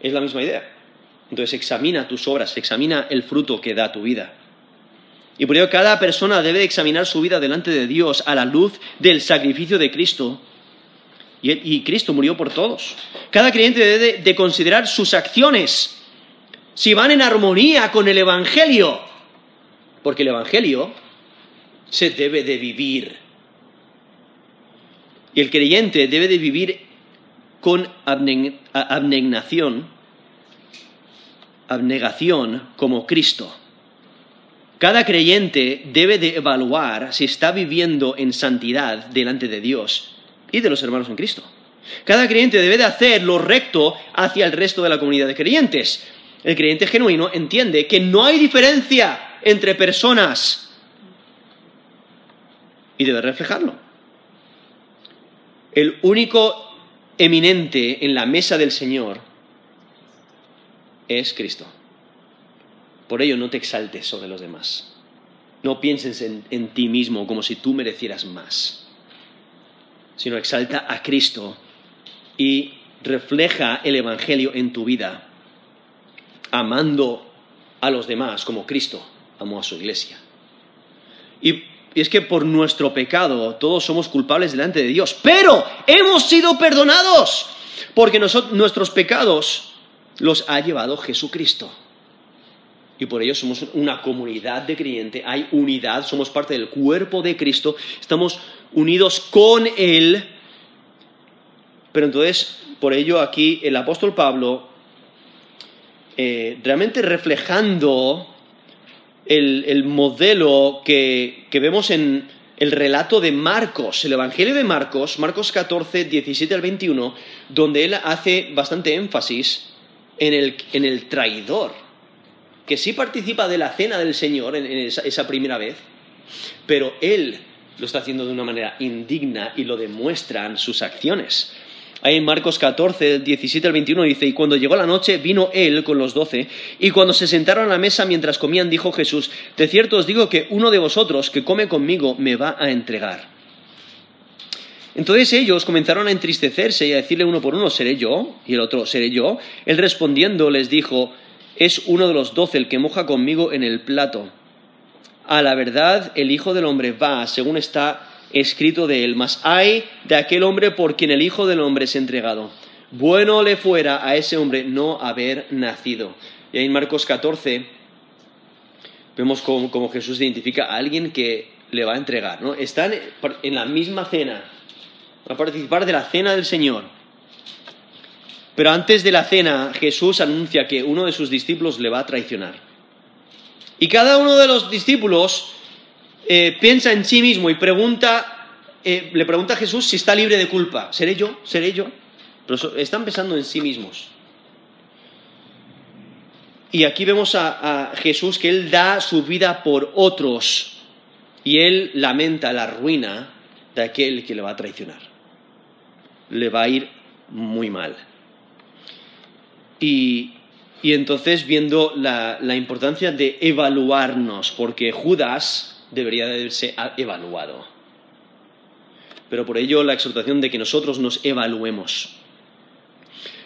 Es la misma idea. Entonces examina tus obras, examina el fruto que da tu vida. Y por ello cada persona debe examinar su vida delante de Dios a la luz del sacrificio de Cristo. Y, Cristo murió por todos. Cada creyente debe de considerar sus acciones, si van en armonía con el Evangelio. Porque el Evangelio se debe de vivir. Y el creyente debe de vivir con abnegación abnegación como Cristo. Cada creyente debe de evaluar si está viviendo en santidad delante de Dios y de los hermanos en Cristo. Cada creyente debe de hacer lo recto hacia el resto de la comunidad de creyentes. El creyente genuino entiende que no hay diferencia entre personas y debe reflejarlo. El único eminente en la mesa del Señor es Cristo. Por ello no te exaltes sobre los demás. No pienses en, ti mismo como si tú merecieras más, sino exalta a Cristo y refleja el Evangelio en tu vida, amando a los demás como Cristo amó a su iglesia. Y, es que por nuestro pecado todos somos culpables delante de Dios, pero hemos sido perdonados, porque nuestros pecados los ha llevado Jesucristo. Y por ello somos una comunidad de creyentes, hay unidad, somos parte del cuerpo de Cristo, estamos unidos con Él pero entonces, por ello aquí el apóstol Pablo, eh, realmente reflejando el, modelo que, vemos en el relato de Marcos, el Evangelio de Marcos, Marcos 14, 17 al 21, donde él hace bastante énfasis en el, traidor, que sí participa de la cena del Señor en, esa primera vez, pero él lo está haciendo de una manera indigna y lo demuestran sus acciones. Ahí en Marcos 14, 17 al 21 dice, y cuando llegó la noche vino él con los doce, y cuando se sentaron a la mesa mientras comían, dijo Jesús, de cierto os digo que uno de vosotros que come conmigo me va a entregar. Entonces ellos comenzaron a entristecerse y a decirle uno por uno, ¿seré yo? Y el otro, ¿seré yo? Él respondiendo les dijo, es uno de los doce el que moja conmigo en el plato. A la verdad, el Hijo del Hombre va, según está escrito de él, mas hay de aquel hombre por quien el Hijo del Hombre es entregado. Bueno le fuera a ese hombre no haber nacido. Y ahí en Marcos 14 vemos como, Jesús identifica a alguien que le va a entregar. ¿no? Están en la misma cena, a participar de la cena del Señor. Pero antes de la cena, Jesús anuncia que uno de sus discípulos le va a traicionar. Y cada uno de los discípulos eh, piensa en sí mismo y pregunta, eh, le pregunta a Jesús si está libre de culpa. ¿Seré yo? ¿Seré yo? Pero están pensando en sí mismos. Y aquí vemos a, Jesús que Él da su vida por otros y Él lamenta la ruina de aquel que le va a traicionar. Le va a ir muy mal. Y, entonces viendo la importancia de evaluarnos, porque Judas debería de haberse evaluado. Pero por ello la exhortación de que nosotros nos evaluemos.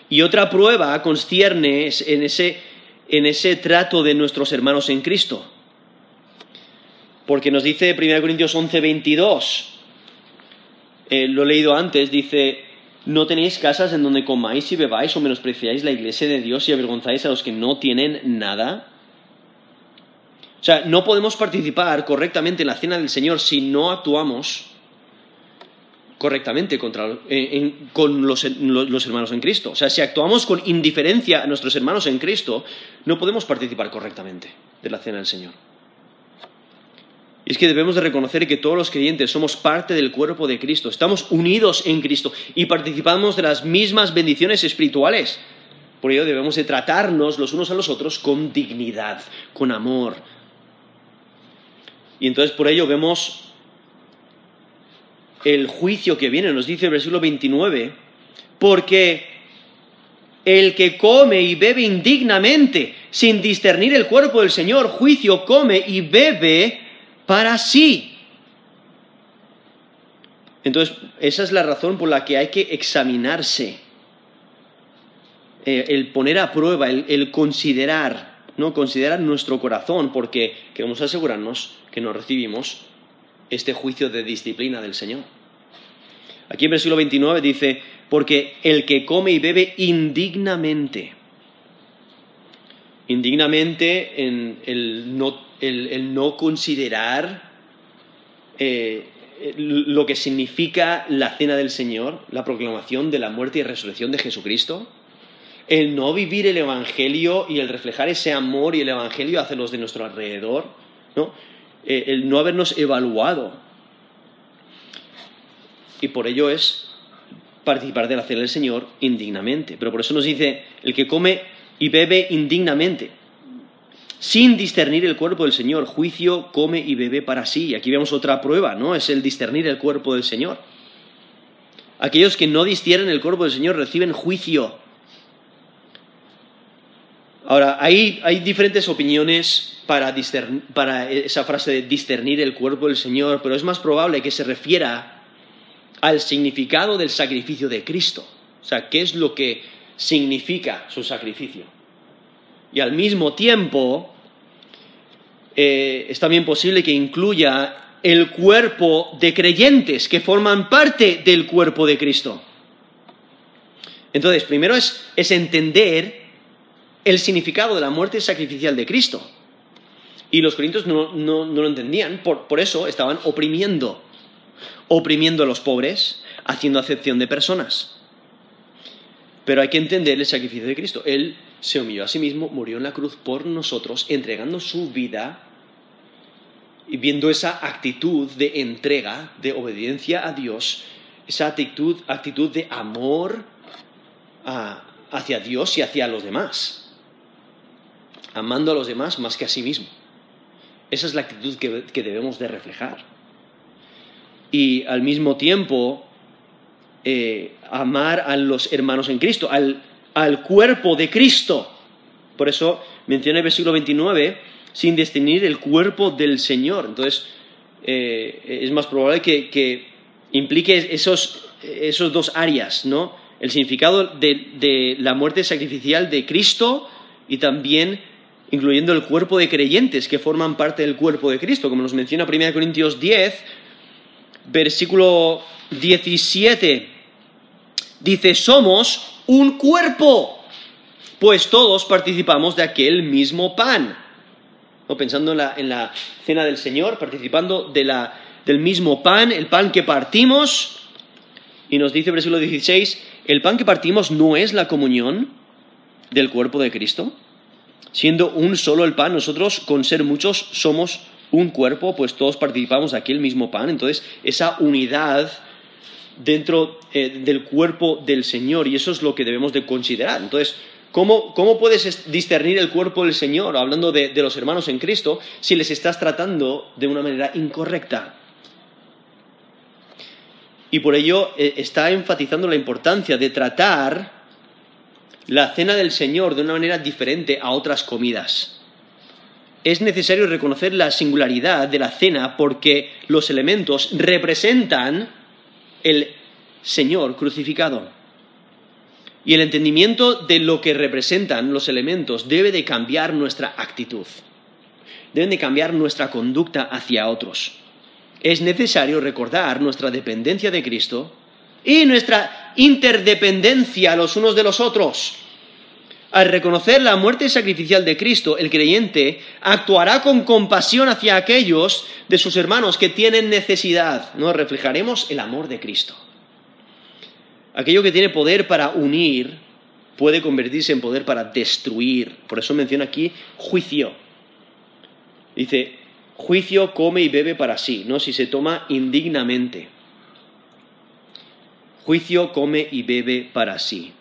Y otra prueba concierne en ese, en ese trato de nuestros hermanos en Cristo. Porque nos dice 1 Corintios 11, 22, eh, lo he leído antes, dice, no tenéis casas en donde comáis y bebáis o menospreciáis la iglesia de Dios y avergonzáis a los que no tienen nada. O sea, no podemos participar correctamente en la cena del Señor si no actuamos correctamente contra, con los, los, hermanos en Cristo. O sea, si actuamos con indiferencia a nuestros hermanos en Cristo, no podemos participar correctamente de la cena del Señor. Y es que debemos de reconocer que todos los creyentes somos parte del cuerpo de Cristo, estamos unidos en Cristo y participamos de las mismas bendiciones espirituales. Por ello debemos de tratarnos los unos a los otros con dignidad, con amor, y entonces por ello vemos el juicio que viene, nos dice el versículo 29, porque el que come y bebe indignamente, sin discernir el cuerpo del Señor, juicio come y bebe para sí. Entonces, esa es la razón por la que hay que examinarse, eh, el poner a prueba, el considerar no considerar nuestro corazón porque queremos asegurarnos que no recibimos este juicio de disciplina del Señor. Aquí en versículo 29 dice, porque el que come y bebe indignamente, indignamente en el no, considerar eh, lo que significa la cena del Señor, la proclamación de la muerte y resurrección de Jesucristo, el no vivir el Evangelio y el reflejar ese amor y el Evangelio hacia los de nuestro alrededor, ¿no? Eh, el no habernos evaluado. Y por ello es participar de la cena del Señor indignamente. Pero por eso nos dice, el que come y bebe indignamente, sin discernir el cuerpo del Señor, juicio come y bebe para sí. Y aquí vemos otra prueba, ¿no? Es el discernir el cuerpo del Señor. Aquellos que no disciernen el cuerpo del Señor reciben juicio. Ahora, hay, hay diferentes opiniones para, para esa frase de discernir el cuerpo del Señor, pero es más probable que se refiera al significado del sacrificio de Cristo. O sea, ¿qué es lo que significa su sacrificio? Y al mismo tiempo, eh, es también posible que incluya el cuerpo de creyentes que forman parte del cuerpo de Cristo. Entonces, primero es, es entender el significado de la muerte sacrificial de Cristo. Y los corintios no, lo entendían, por, por, eso estaban oprimiendo, oprimiendo a los pobres, haciendo acepción de personas. Pero hay que entender el sacrificio de Cristo. Él se humilló a sí mismo, murió en la cruz por nosotros, entregando su vida y viendo esa actitud de entrega, de obediencia a Dios, esa actitud, actitud de amor hacia Dios y hacia los demás amando a los demás más que a sí mismo. Esa es la actitud que, debemos de reflejar. Y al mismo tiempo, eh, amar a los hermanos en Cristo, al, cuerpo de Cristo. Por eso menciona el versículo 29, sin distinguir el cuerpo del Señor. Entonces, eh, es más probable que, implique esos, esos, dos áreas, ¿no? El significado de, de la muerte sacrificial de Cristo y también incluyendo el cuerpo de creyentes que forman parte del cuerpo de Cristo, como nos menciona 1 Corintios 10, versículo 17. Dice, somos un cuerpo, pues todos participamos de aquel mismo pan. Pensando en la, cena del Señor, participando del mismo pan, el pan que partimos. Y nos dice versículo 16, el pan que partimos no es la comunión del cuerpo de Cristo siendo un solo el pan, nosotros con ser muchos somos un cuerpo, pues todos participamos de aquel mismo pan. Entonces, esa unidad dentro eh, del cuerpo del Señor, y eso es lo que debemos de considerar. Entonces, ¿cómo, puedes discernir el cuerpo del Señor, hablando de, los hermanos en Cristo, si les estás tratando de una manera incorrecta? Y por ello eh, está enfatizando la importancia de tratar la cena del Señor de una manera diferente a otras comidas. Es necesario reconocer la singularidad de la cena porque los elementos representan el Señor crucificado. Y el entendimiento de lo que representan los elementos debe de cambiar nuestra actitud. Deben de cambiar nuestra conducta hacia otros. Es necesario recordar nuestra dependencia de Cristo y nuestra interdependencia los unos de los otros. Al reconocer la muerte sacrificial de Cristo, el creyente actuará con compasión hacia aquellos de sus hermanos que tienen necesidad. ¿no? Reflejaremos el amor de Cristo. Aquello que tiene poder para unir puede convertirse en poder para destruir. Por eso menciona aquí juicio. Dice, juicio come y bebe para sí, ¿no? Si se toma indignamente. Juicio come y bebe para sí.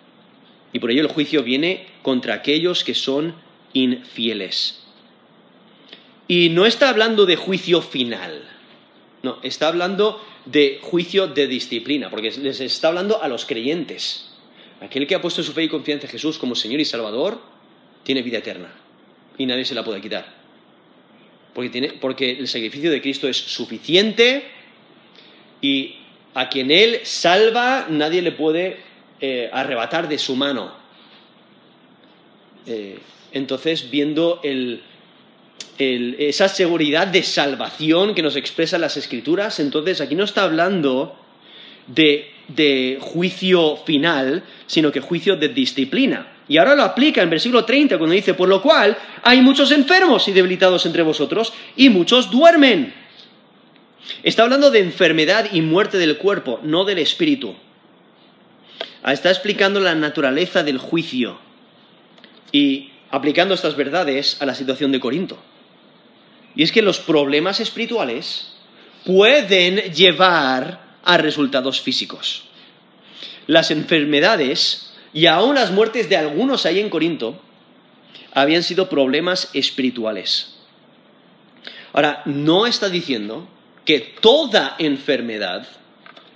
Y por ello el juicio viene contra aquellos que son infieles. Y no está hablando de juicio final, no, está hablando de juicio de disciplina, porque les está hablando a los creyentes. Aquel que ha puesto su fe y confianza en Jesús como Señor y Salvador tiene vida eterna y nadie se la puede quitar. Porque, porque el sacrificio de Cristo es suficiente y a quien Él salva nadie le puede eh, arrebatar de su mano. Eh, entonces, viendo esa seguridad de salvación que nos expresan las escrituras, entonces aquí no está hablando de, juicio final, sino que juicio de disciplina. Y ahora lo aplica en versículo 30 cuando dice, por lo cual hay muchos enfermos y debilitados entre vosotros y muchos duermen. Está hablando de enfermedad y muerte del cuerpo, no del espíritu. Está explicando la naturaleza del juicio y aplicando estas verdades a la situación de Corinto. Y es que los problemas espirituales pueden llevar a resultados físicos. las enfermedades y aún las muertes de algunos ahí en Corinto habían sido problemas espirituales. Ahora, no está diciendo que toda enfermedad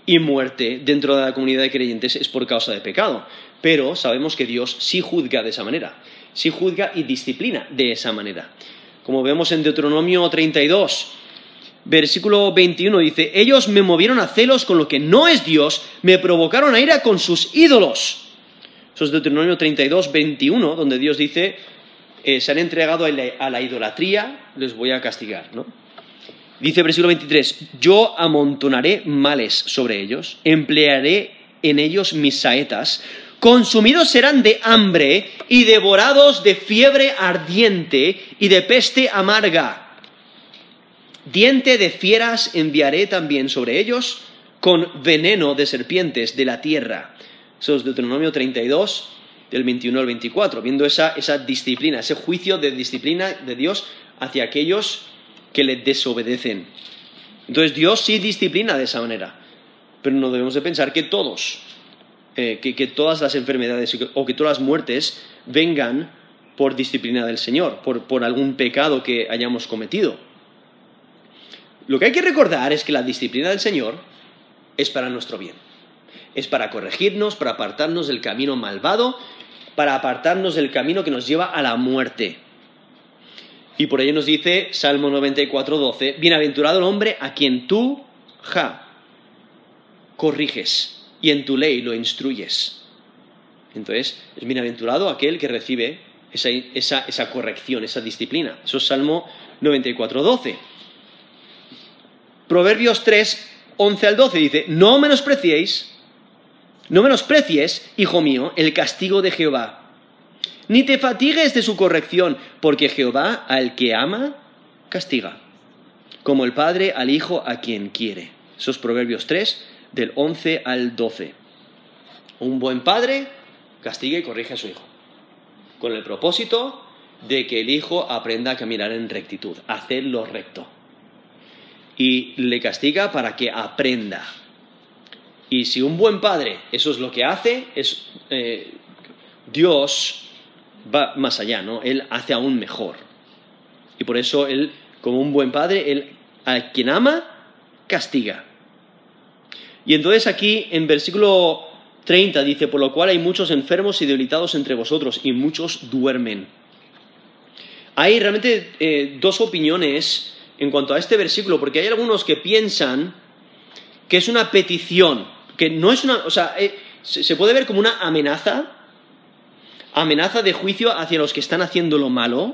y muerte dentro de la comunidad de creyentes es por causa de pecado, pero sabemos que Dios sí juzga de esa manera, sí juzga y disciplina de esa manera. Como vemos en Deuteronomio 32, versículo 21 dice, ellos me movieron a celos con lo que no es Dios, me provocaron a ira con sus ídolos. Eso es Deuteronomio 32, 21, donde Dios dice, eh, se han entregado a la, idolatría, les voy a castigar. ¿no? Dice versículo 23, yo amontonaré males sobre ellos, emplearé en ellos mis saetas, consumidos serán de hambre y devorados de fiebre ardiente y de peste amarga. Diente de fieras enviaré también sobre ellos, con veneno de serpientes de la tierra. Eso es Deuteronomio 32, del 21 al 24, viendo esa, esa disciplina, ese juicio de disciplina de Dios hacia aquellos que le desobedecen. Entonces Dios sí disciplina de esa manera, pero no debemos de pensar que todos, eh, que, todas las enfermedades o que todas las muertes vengan por disciplina del Señor, por algún pecado que hayamos cometido. Lo que hay que recordar es que la disciplina del Señor es para nuestro bien. Es para corregirnos, para apartarnos del camino malvado, para apartarnos del camino que nos lleva a la muerte. Y por ello nos dice Salmo 94, 12, Bienaventurado el hombre a quien tú, ja, corriges y en tu ley lo instruyes. Entonces, es bienaventurado aquel que recibe esa, corrección, esa disciplina. Eso es Salmo 94, 12. Proverbios 3, 11 al 12 dice, no menospreciéis, no menosprecies, hijo mío, el castigo de Jehová ni te fatigues de su corrección, porque Jehová al que ama, castiga, como el Padre al Hijo a quien quiere. Esos Proverbios 3, del 11 al 12. Un buen padre castiga y corrige a su hijo, con el propósito de que el hijo aprenda a caminar en rectitud, hacer lo recto. Y le castiga para que aprenda. Y si un buen padre eso es lo que hace, es eh, Dios va más allá, ¿no? Él hace aún mejor. Y por eso él, como un buen padre, él a quien ama, castiga. Y entonces aquí en versículo 30 dice, por lo cual hay muchos enfermos y debilitados entre vosotros y muchos duermen. Hay realmente eh, dos opiniones en cuanto a este versículo, porque hay algunos que piensan que es una petición, que no es una, o sea, eh, se puede ver como una amenaza, amenaza de juicio hacia los que están haciendo lo malo,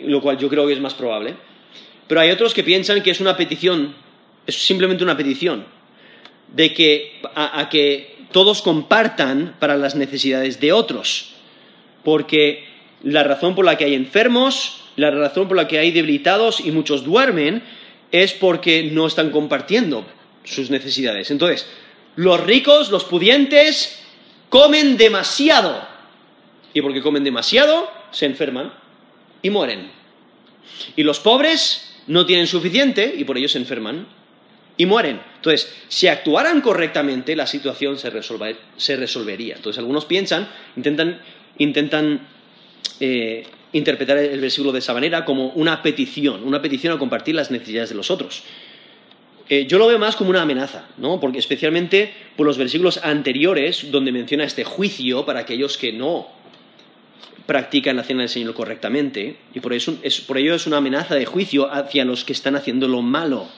lo cual yo creo que es más probable. Pero hay otros que piensan que es una petición, es simplemente una petición, de que a, que todos compartan para las necesidades de otros. Porque la razón por la que hay enfermos, la razón por la que hay debilitados y muchos duermen, es porque no están compartiendo sus necesidades. Entonces, los ricos, los pudientes, comen demasiado. Y porque comen demasiado, se enferman y mueren. Y los pobres no tienen suficiente y por ello se enferman y mueren. Entonces, si actuaran correctamente, la situación se, resolvería. Entonces, algunos piensan, intentan, eh, interpretar el versículo de esa manera como una petición, una petición a compartir las necesidades de los otros. Eh, yo lo veo más como una amenaza, ¿no? Porque especialmente por los versículos anteriores, donde menciona este juicio para aquellos que no practican la cena del Señor correctamente, y por, eso, por ello es una amenaza de juicio hacia los que están haciendo lo malo.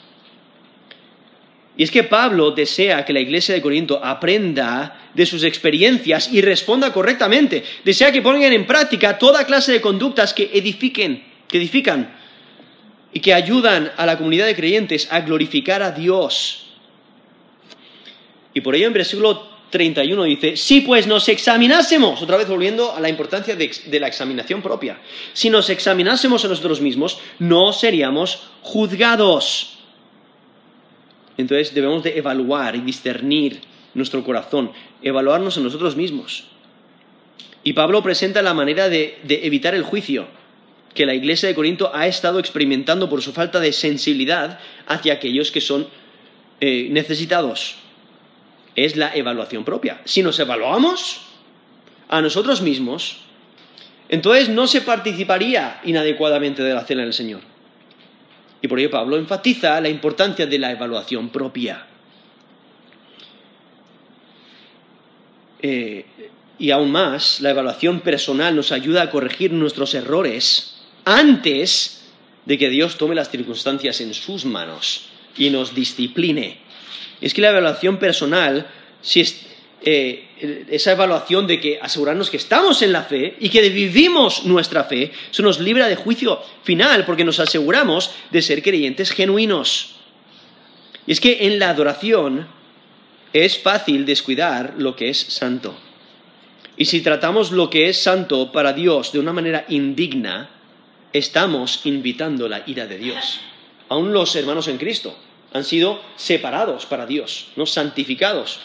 Y es que Pablo desea que la iglesia de Corinto aprenda de sus experiencias y responda correctamente. Desea que pongan en práctica toda clase de conductas que edifiquen, que edifican y que ayudan a la comunidad de creyentes a glorificar a Dios. Y por ello en versículo 31 dice, si pues nos examinásemos, otra vez volviendo a la importancia de, la examinación propia, si nos examinásemos a nosotros mismos, no seríamos juzgados. Entonces debemos de evaluar y discernir nuestro corazón, evaluarnos a nosotros mismos. Y Pablo presenta la manera de evitar el juicio que la iglesia de Corinto ha estado experimentando por su falta de sensibilidad hacia aquellos que son eh, necesitados. es la evaluación propia. Si nos evaluamos a nosotros mismos, entonces no se participaría inadecuadamente de la cena del Señor. Y por ello Pablo enfatiza la importancia de la evaluación propia. Eh, y aún más, la evaluación personal nos ayuda a corregir nuestros errores antes de que Dios tome las circunstancias en sus manos y nos discipline. Es que la evaluación personal, si eh, esa evaluación de que asegurarnos que estamos en la fe y que vivimos nuestra fe, eso nos libra de juicio final porque nos aseguramos de ser creyentes genuinos. Y es que en la adoración es fácil descuidar lo que es santo. Y si tratamos lo que es santo para Dios de una manera indigna, estamos invitando la ira de Dios. Aún los hermanos en Cristo han sido separados para Dios, no santificados.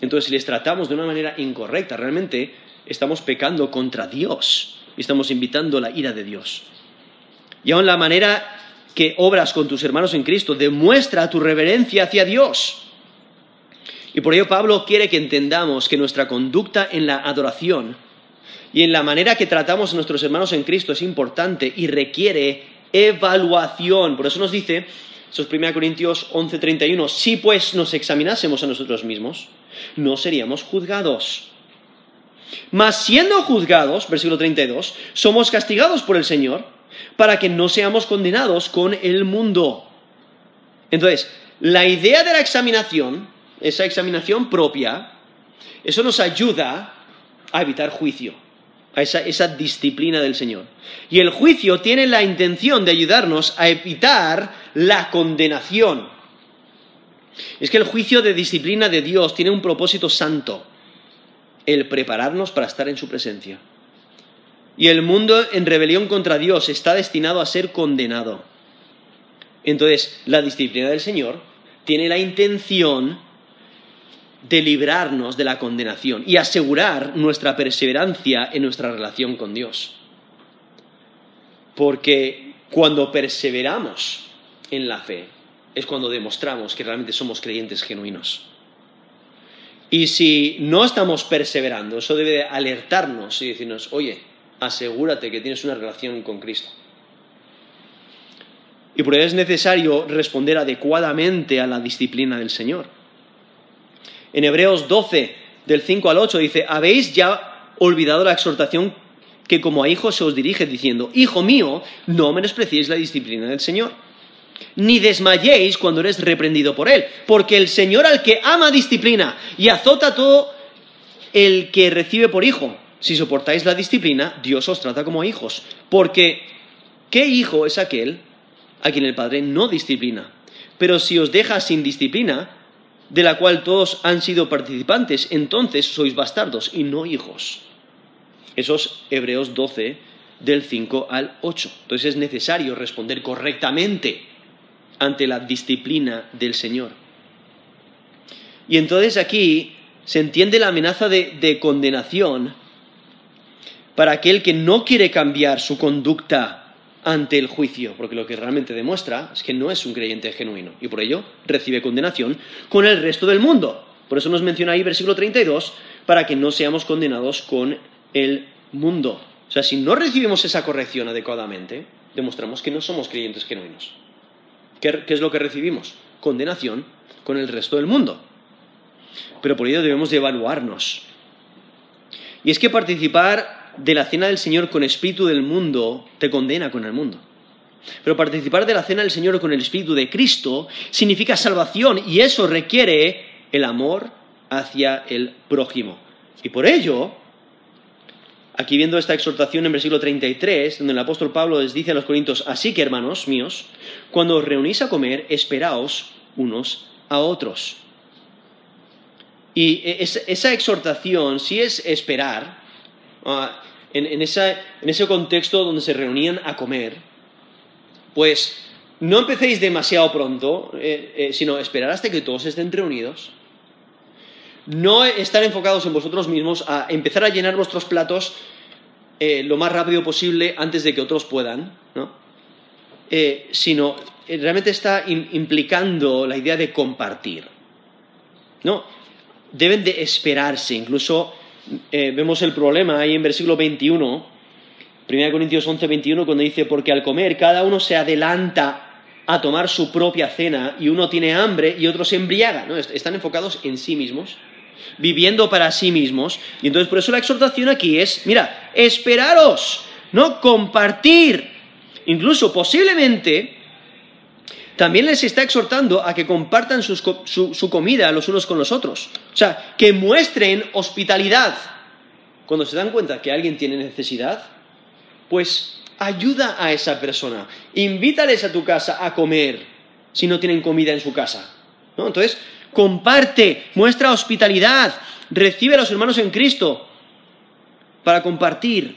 Entonces, si les tratamos de una manera incorrecta, realmente estamos pecando contra Dios y estamos invitando la ira de Dios. Y aún la manera que obras con tus hermanos en Cristo demuestra tu reverencia hacia Dios. Y por ello Pablo quiere que entendamos que nuestra conducta en la adoración y en la manera que tratamos a nuestros hermanos en Cristo es importante y requiere evaluación. Por eso nos dice, eso es 1 Corintios 11:31, si pues nos examinásemos a nosotros mismos, no seríamos juzgados. Mas siendo juzgados, versículo 32, somos castigados por el Señor para que no seamos condenados con el mundo. Entonces, la idea de la examinación esa examinación propia, eso nos ayuda a evitar juicio, a esa, disciplina del Señor. Y el juicio tiene la intención de ayudarnos a evitar la condenación. Es que el juicio de disciplina de Dios tiene un propósito santo, el prepararnos para estar en su presencia. Y el mundo en rebelión contra Dios está destinado a ser condenado. Entonces, la disciplina del Señor tiene la intención de librarnos de la condenación y asegurar nuestra perseverancia en nuestra relación con Dios. Porque cuando perseveramos en la fe es cuando demostramos que realmente somos creyentes genuinos. Y si no estamos perseverando, eso debe alertarnos y decirnos, oye, asegúrate que tienes una relación con Cristo. Y por ello es necesario responder adecuadamente a la disciplina del Señor. En Hebreos 12, del 5 al 8, dice, habéis ya olvidado la exhortación que como a hijos se os dirige, diciendo, Hijo mío, no menospreciéis la disciplina del Señor, ni desmayéis cuando eres reprendido por Él, porque el Señor al que ama disciplina y azota todo el que recibe por hijo. Si soportáis la disciplina, Dios os trata como hijos, porque ¿qué hijo es aquel a quien el Padre no disciplina? Pero si os deja sin disciplina, de la cual todos han sido participantes, entonces sois bastardos y no hijos. Esos Hebreos 12, del 5 al 8. Entonces es necesario responder correctamente ante la disciplina del Señor. Y entonces aquí se entiende la amenaza de, de condenación para aquel que no quiere cambiar su conducta ante el juicio, porque lo que realmente demuestra es que no es un creyente genuino y por ello recibe condenación con el resto del mundo. Por eso nos menciona ahí versículo 32, para que no seamos condenados con el mundo. O sea, si no recibimos esa corrección adecuadamente, demostramos que no somos creyentes genuinos. ¿Qué, es lo que recibimos? Condenación con el resto del mundo. Pero por ello debemos de evaluarnos. Y es que participar de la cena del Señor con espíritu del mundo te condena con el mundo. Pero participar de la cena del Señor con el espíritu de Cristo significa salvación y eso requiere el amor hacia el prójimo. Y por ello, aquí viendo esta exhortación en versículo 33, donde el apóstol Pablo les dice a los corintios, así que hermanos míos, cuando os reunís a comer, esperaos unos a otros. Y esa exhortación, si es esperar, en, ese contexto donde se reunían a comer, pues no empecéis demasiado pronto, eh, eh, sino esperar hasta que todos estén reunidos. No estar enfocados en vosotros mismos a empezar a llenar vuestros platos eh, lo más rápido posible antes de que otros puedan, ¿no? sino realmente está implicando la idea de compartir. ¿no? deben de esperarse. Incluso eh, vemos el problema ahí en versículo 21, 1 Corintios 11, 21, cuando dice, porque al comer cada uno se adelanta a tomar su propia cena y uno tiene hambre y otro se embriaga. ¿no? Están enfocados en sí mismos, viviendo para sí mismos. Y entonces por eso la exhortación aquí es, mira, esperaros, no compartir. Incluso posiblemente también les está exhortando a que compartan su, su, comida los unos con los otros. O sea, que muestren hospitalidad. Cuando se dan cuenta que alguien tiene necesidad, pues ayuda a esa persona. Invítales a tu casa a comer si no tienen comida en su casa. ¿no? Entonces, comparte, muestra hospitalidad, recibe a los hermanos en Cristo para compartir.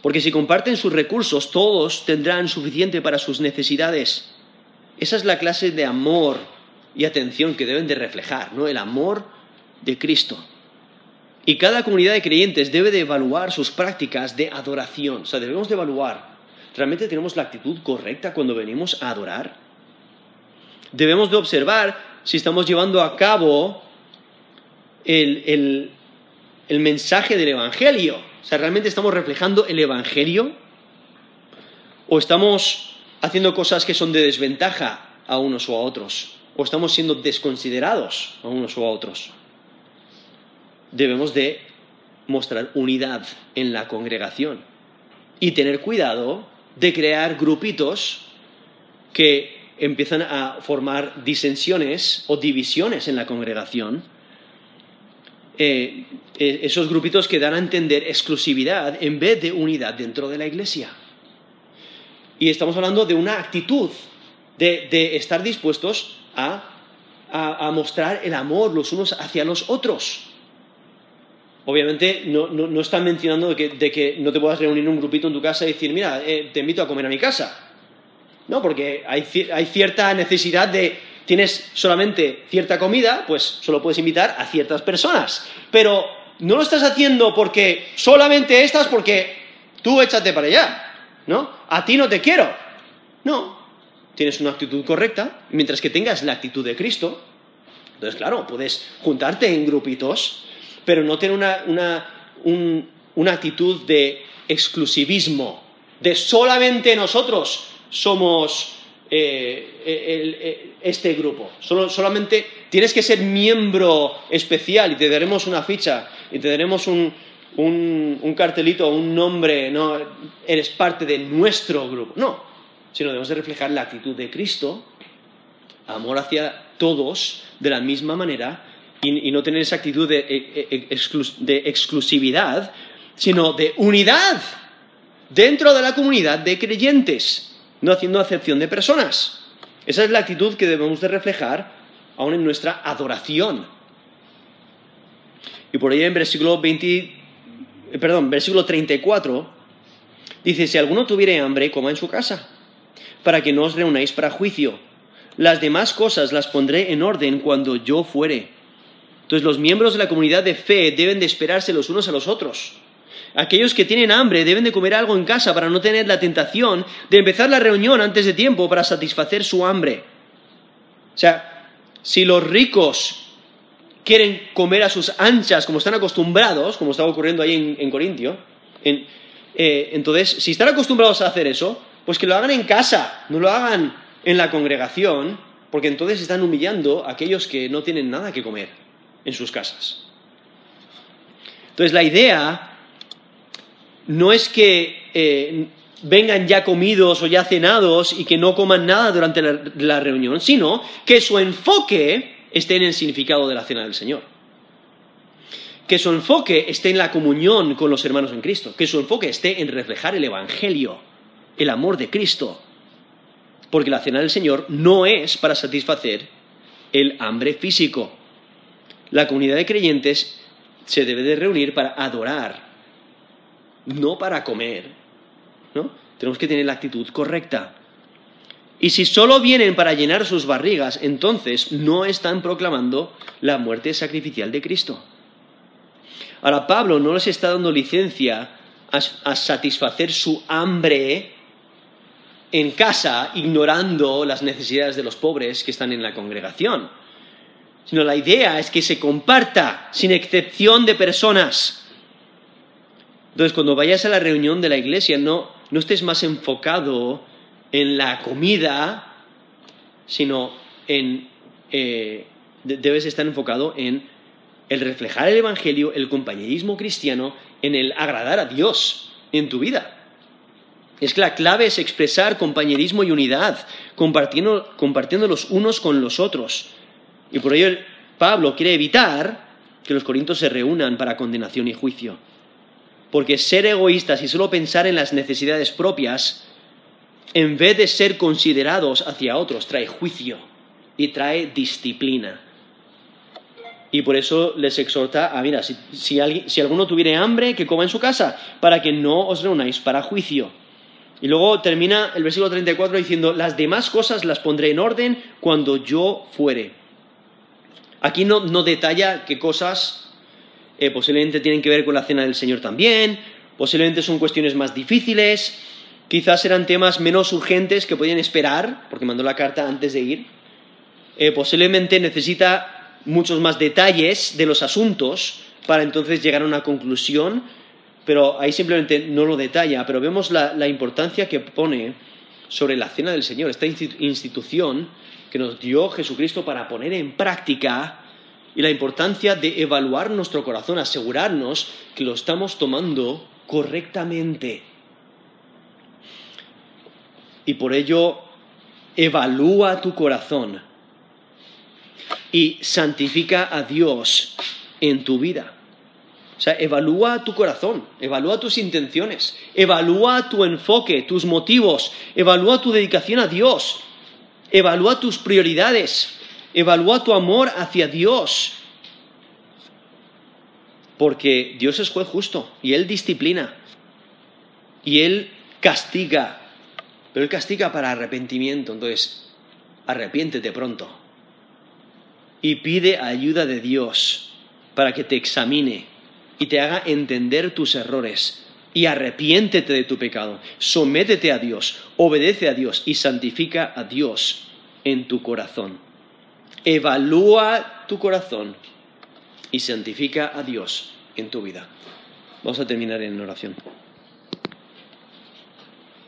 Porque si comparten sus recursos, todos tendrán suficiente para sus necesidades. Esa es la clase de amor y atención que deben de reflejar, ¿no? El amor de Cristo. Y cada comunidad de creyentes debe de evaluar sus prácticas de adoración. O sea, debemos de evaluar, ¿realmente tenemos la actitud correcta cuando venimos a adorar? Debemos de observar si estamos llevando a cabo el, el mensaje del Evangelio. O sea, ¿realmente estamos reflejando el Evangelio? ¿O estamos haciendo cosas que son de desventaja a unos o a otros, o estamos siendo desconsiderados a unos o a otros. Debemos de mostrar unidad en la congregación y tener cuidado de crear grupitos que empiezan a formar disensiones o divisiones en la congregación. Eh, eh, esos grupitos que dan a entender exclusividad en vez de unidad dentro de la iglesia. Y estamos hablando de una actitud de, estar dispuestos a, mostrar el amor los unos hacia los otros. Obviamente no, están mencionando de que, no te puedas reunir en un grupito en tu casa y decir, mira, eh, te invito a comer a mi casa. No, porque hay, hay cierta necesidad de, tienes solamente cierta comida, pues solo puedes invitar a ciertas personas. Pero no lo estás haciendo porque solamente estas, porque tú échate para allá. ¿No? A ti no te quiero. No, tienes una actitud correcta, mientras que tengas la actitud de Cristo. Entonces, claro, puedes juntarte en grupitos, pero no tener una, actitud de exclusivismo, de solamente nosotros somos eh, eh, este grupo. solamente tienes que ser miembro especial y te daremos una ficha y te daremos un, un, cartelito, un nombre, no, eres parte de nuestro grupo. No, sino debemos de reflejar la actitud de Cristo, amor hacia todos de la misma manera y, no tener esa actitud de, e, e, de exclusividad, sino de unidad dentro de la comunidad de creyentes, no haciendo acepción de personas. Esa es la actitud que debemos de reflejar aún en nuestra adoración. Y por ahí en versículo 20, eh, perdón, versículo 34, dice, si alguno tuviere hambre, coma en su casa, para que no os reunáis para juicio. Las demás cosas las pondré en orden cuando yo fuere. Entonces los miembros de la comunidad de fe deben de esperarse los unos a los otros. Aquellos que tienen hambre deben de comer algo en casa para no tener la tentación de empezar la reunión antes de tiempo para satisfacer su hambre. O sea, si los ricos quieren comer a sus anchas como están acostumbrados, como estaba ocurriendo ahí en, Corintio. Eh, entonces, si están acostumbrados a hacer eso, pues que lo hagan en casa, no lo hagan en la congregación, porque entonces están humillando a aquellos que no tienen nada que comer en sus casas. Entonces, la idea no es que eh, vengan ya comidos o ya cenados y que no coman nada durante la reunión, sino que su enfoque esté en el significado de la cena del Señor. Que su enfoque esté en la comunión con los hermanos en Cristo. Que su enfoque esté en reflejar el Evangelio, el amor de Cristo. Porque la cena del Señor no es para satisfacer el hambre físico. La comunidad de creyentes se debe de reunir para adorar, no para comer. ¿no? Tenemos que tener la actitud correcta. Y si solo vienen para llenar sus barrigas, entonces no están proclamando la muerte sacrificial de Cristo. Ahora, Pablo no les está dando licencia a, satisfacer su hambre en casa, ignorando las necesidades de los pobres que están en la congregación, sino la idea es que se comparta sin excepción de personas. Entonces, cuando vayas a la reunión de la iglesia, no, no estés más enfocado en la comida, sino en... Eh, debes estar enfocado en el reflejar el Evangelio, el compañerismo cristiano, en el agradar a Dios en tu vida. Es que la clave es expresar compañerismo y unidad, compartiendo, compartiendo los unos con los otros. Y por ello Pablo quiere evitar que los corintios se reúnan para condenación y juicio. Porque ser egoístas y solo pensar en las necesidades propias, en vez de ser considerados hacia otros, trae juicio y trae disciplina. Y por eso les exhorta a, mira, si, si, alguno tuviera hambre, que coma en su casa, para que no os reunáis para juicio. Y luego termina el versículo 34 diciendo, las demás cosas las pondré en orden cuando yo fuere. Aquí no, detalla qué cosas eh, posiblemente tienen que ver con la cena del Señor también, posiblemente son cuestiones más difíciles, quizás eran temas menos urgentes que podían esperar, porque mandó la carta antes de ir. Eh, posiblemente necesita muchos más detalles de los asuntos para entonces llegar a una conclusión, pero ahí simplemente no lo detalla, pero vemos la, importancia que pone sobre la cena del Señor, esta institución que nos dio Jesucristo para poner en práctica y la importancia de evaluar nuestro corazón, asegurarnos que lo estamos tomando correctamente. Y por ello, evalúa tu corazón y santifica a Dios en tu vida. O sea, evalúa tu corazón, evalúa tus intenciones, evalúa tu enfoque, tus motivos, evalúa tu dedicación a Dios, evalúa tus prioridades, evalúa tu amor hacia Dios. Porque Dios es juez justo y Él disciplina y Él castiga, pero Él castiga para arrepentimiento, entonces arrepiéntete pronto y pide ayuda de Dios para que te examine y te haga entender tus errores y arrepiéntete de tu pecado, sométete a Dios, obedece a Dios y santifica a Dios en tu corazón. Evalúa tu corazón y santifica a Dios en tu vida. Vamos a terminar en oración.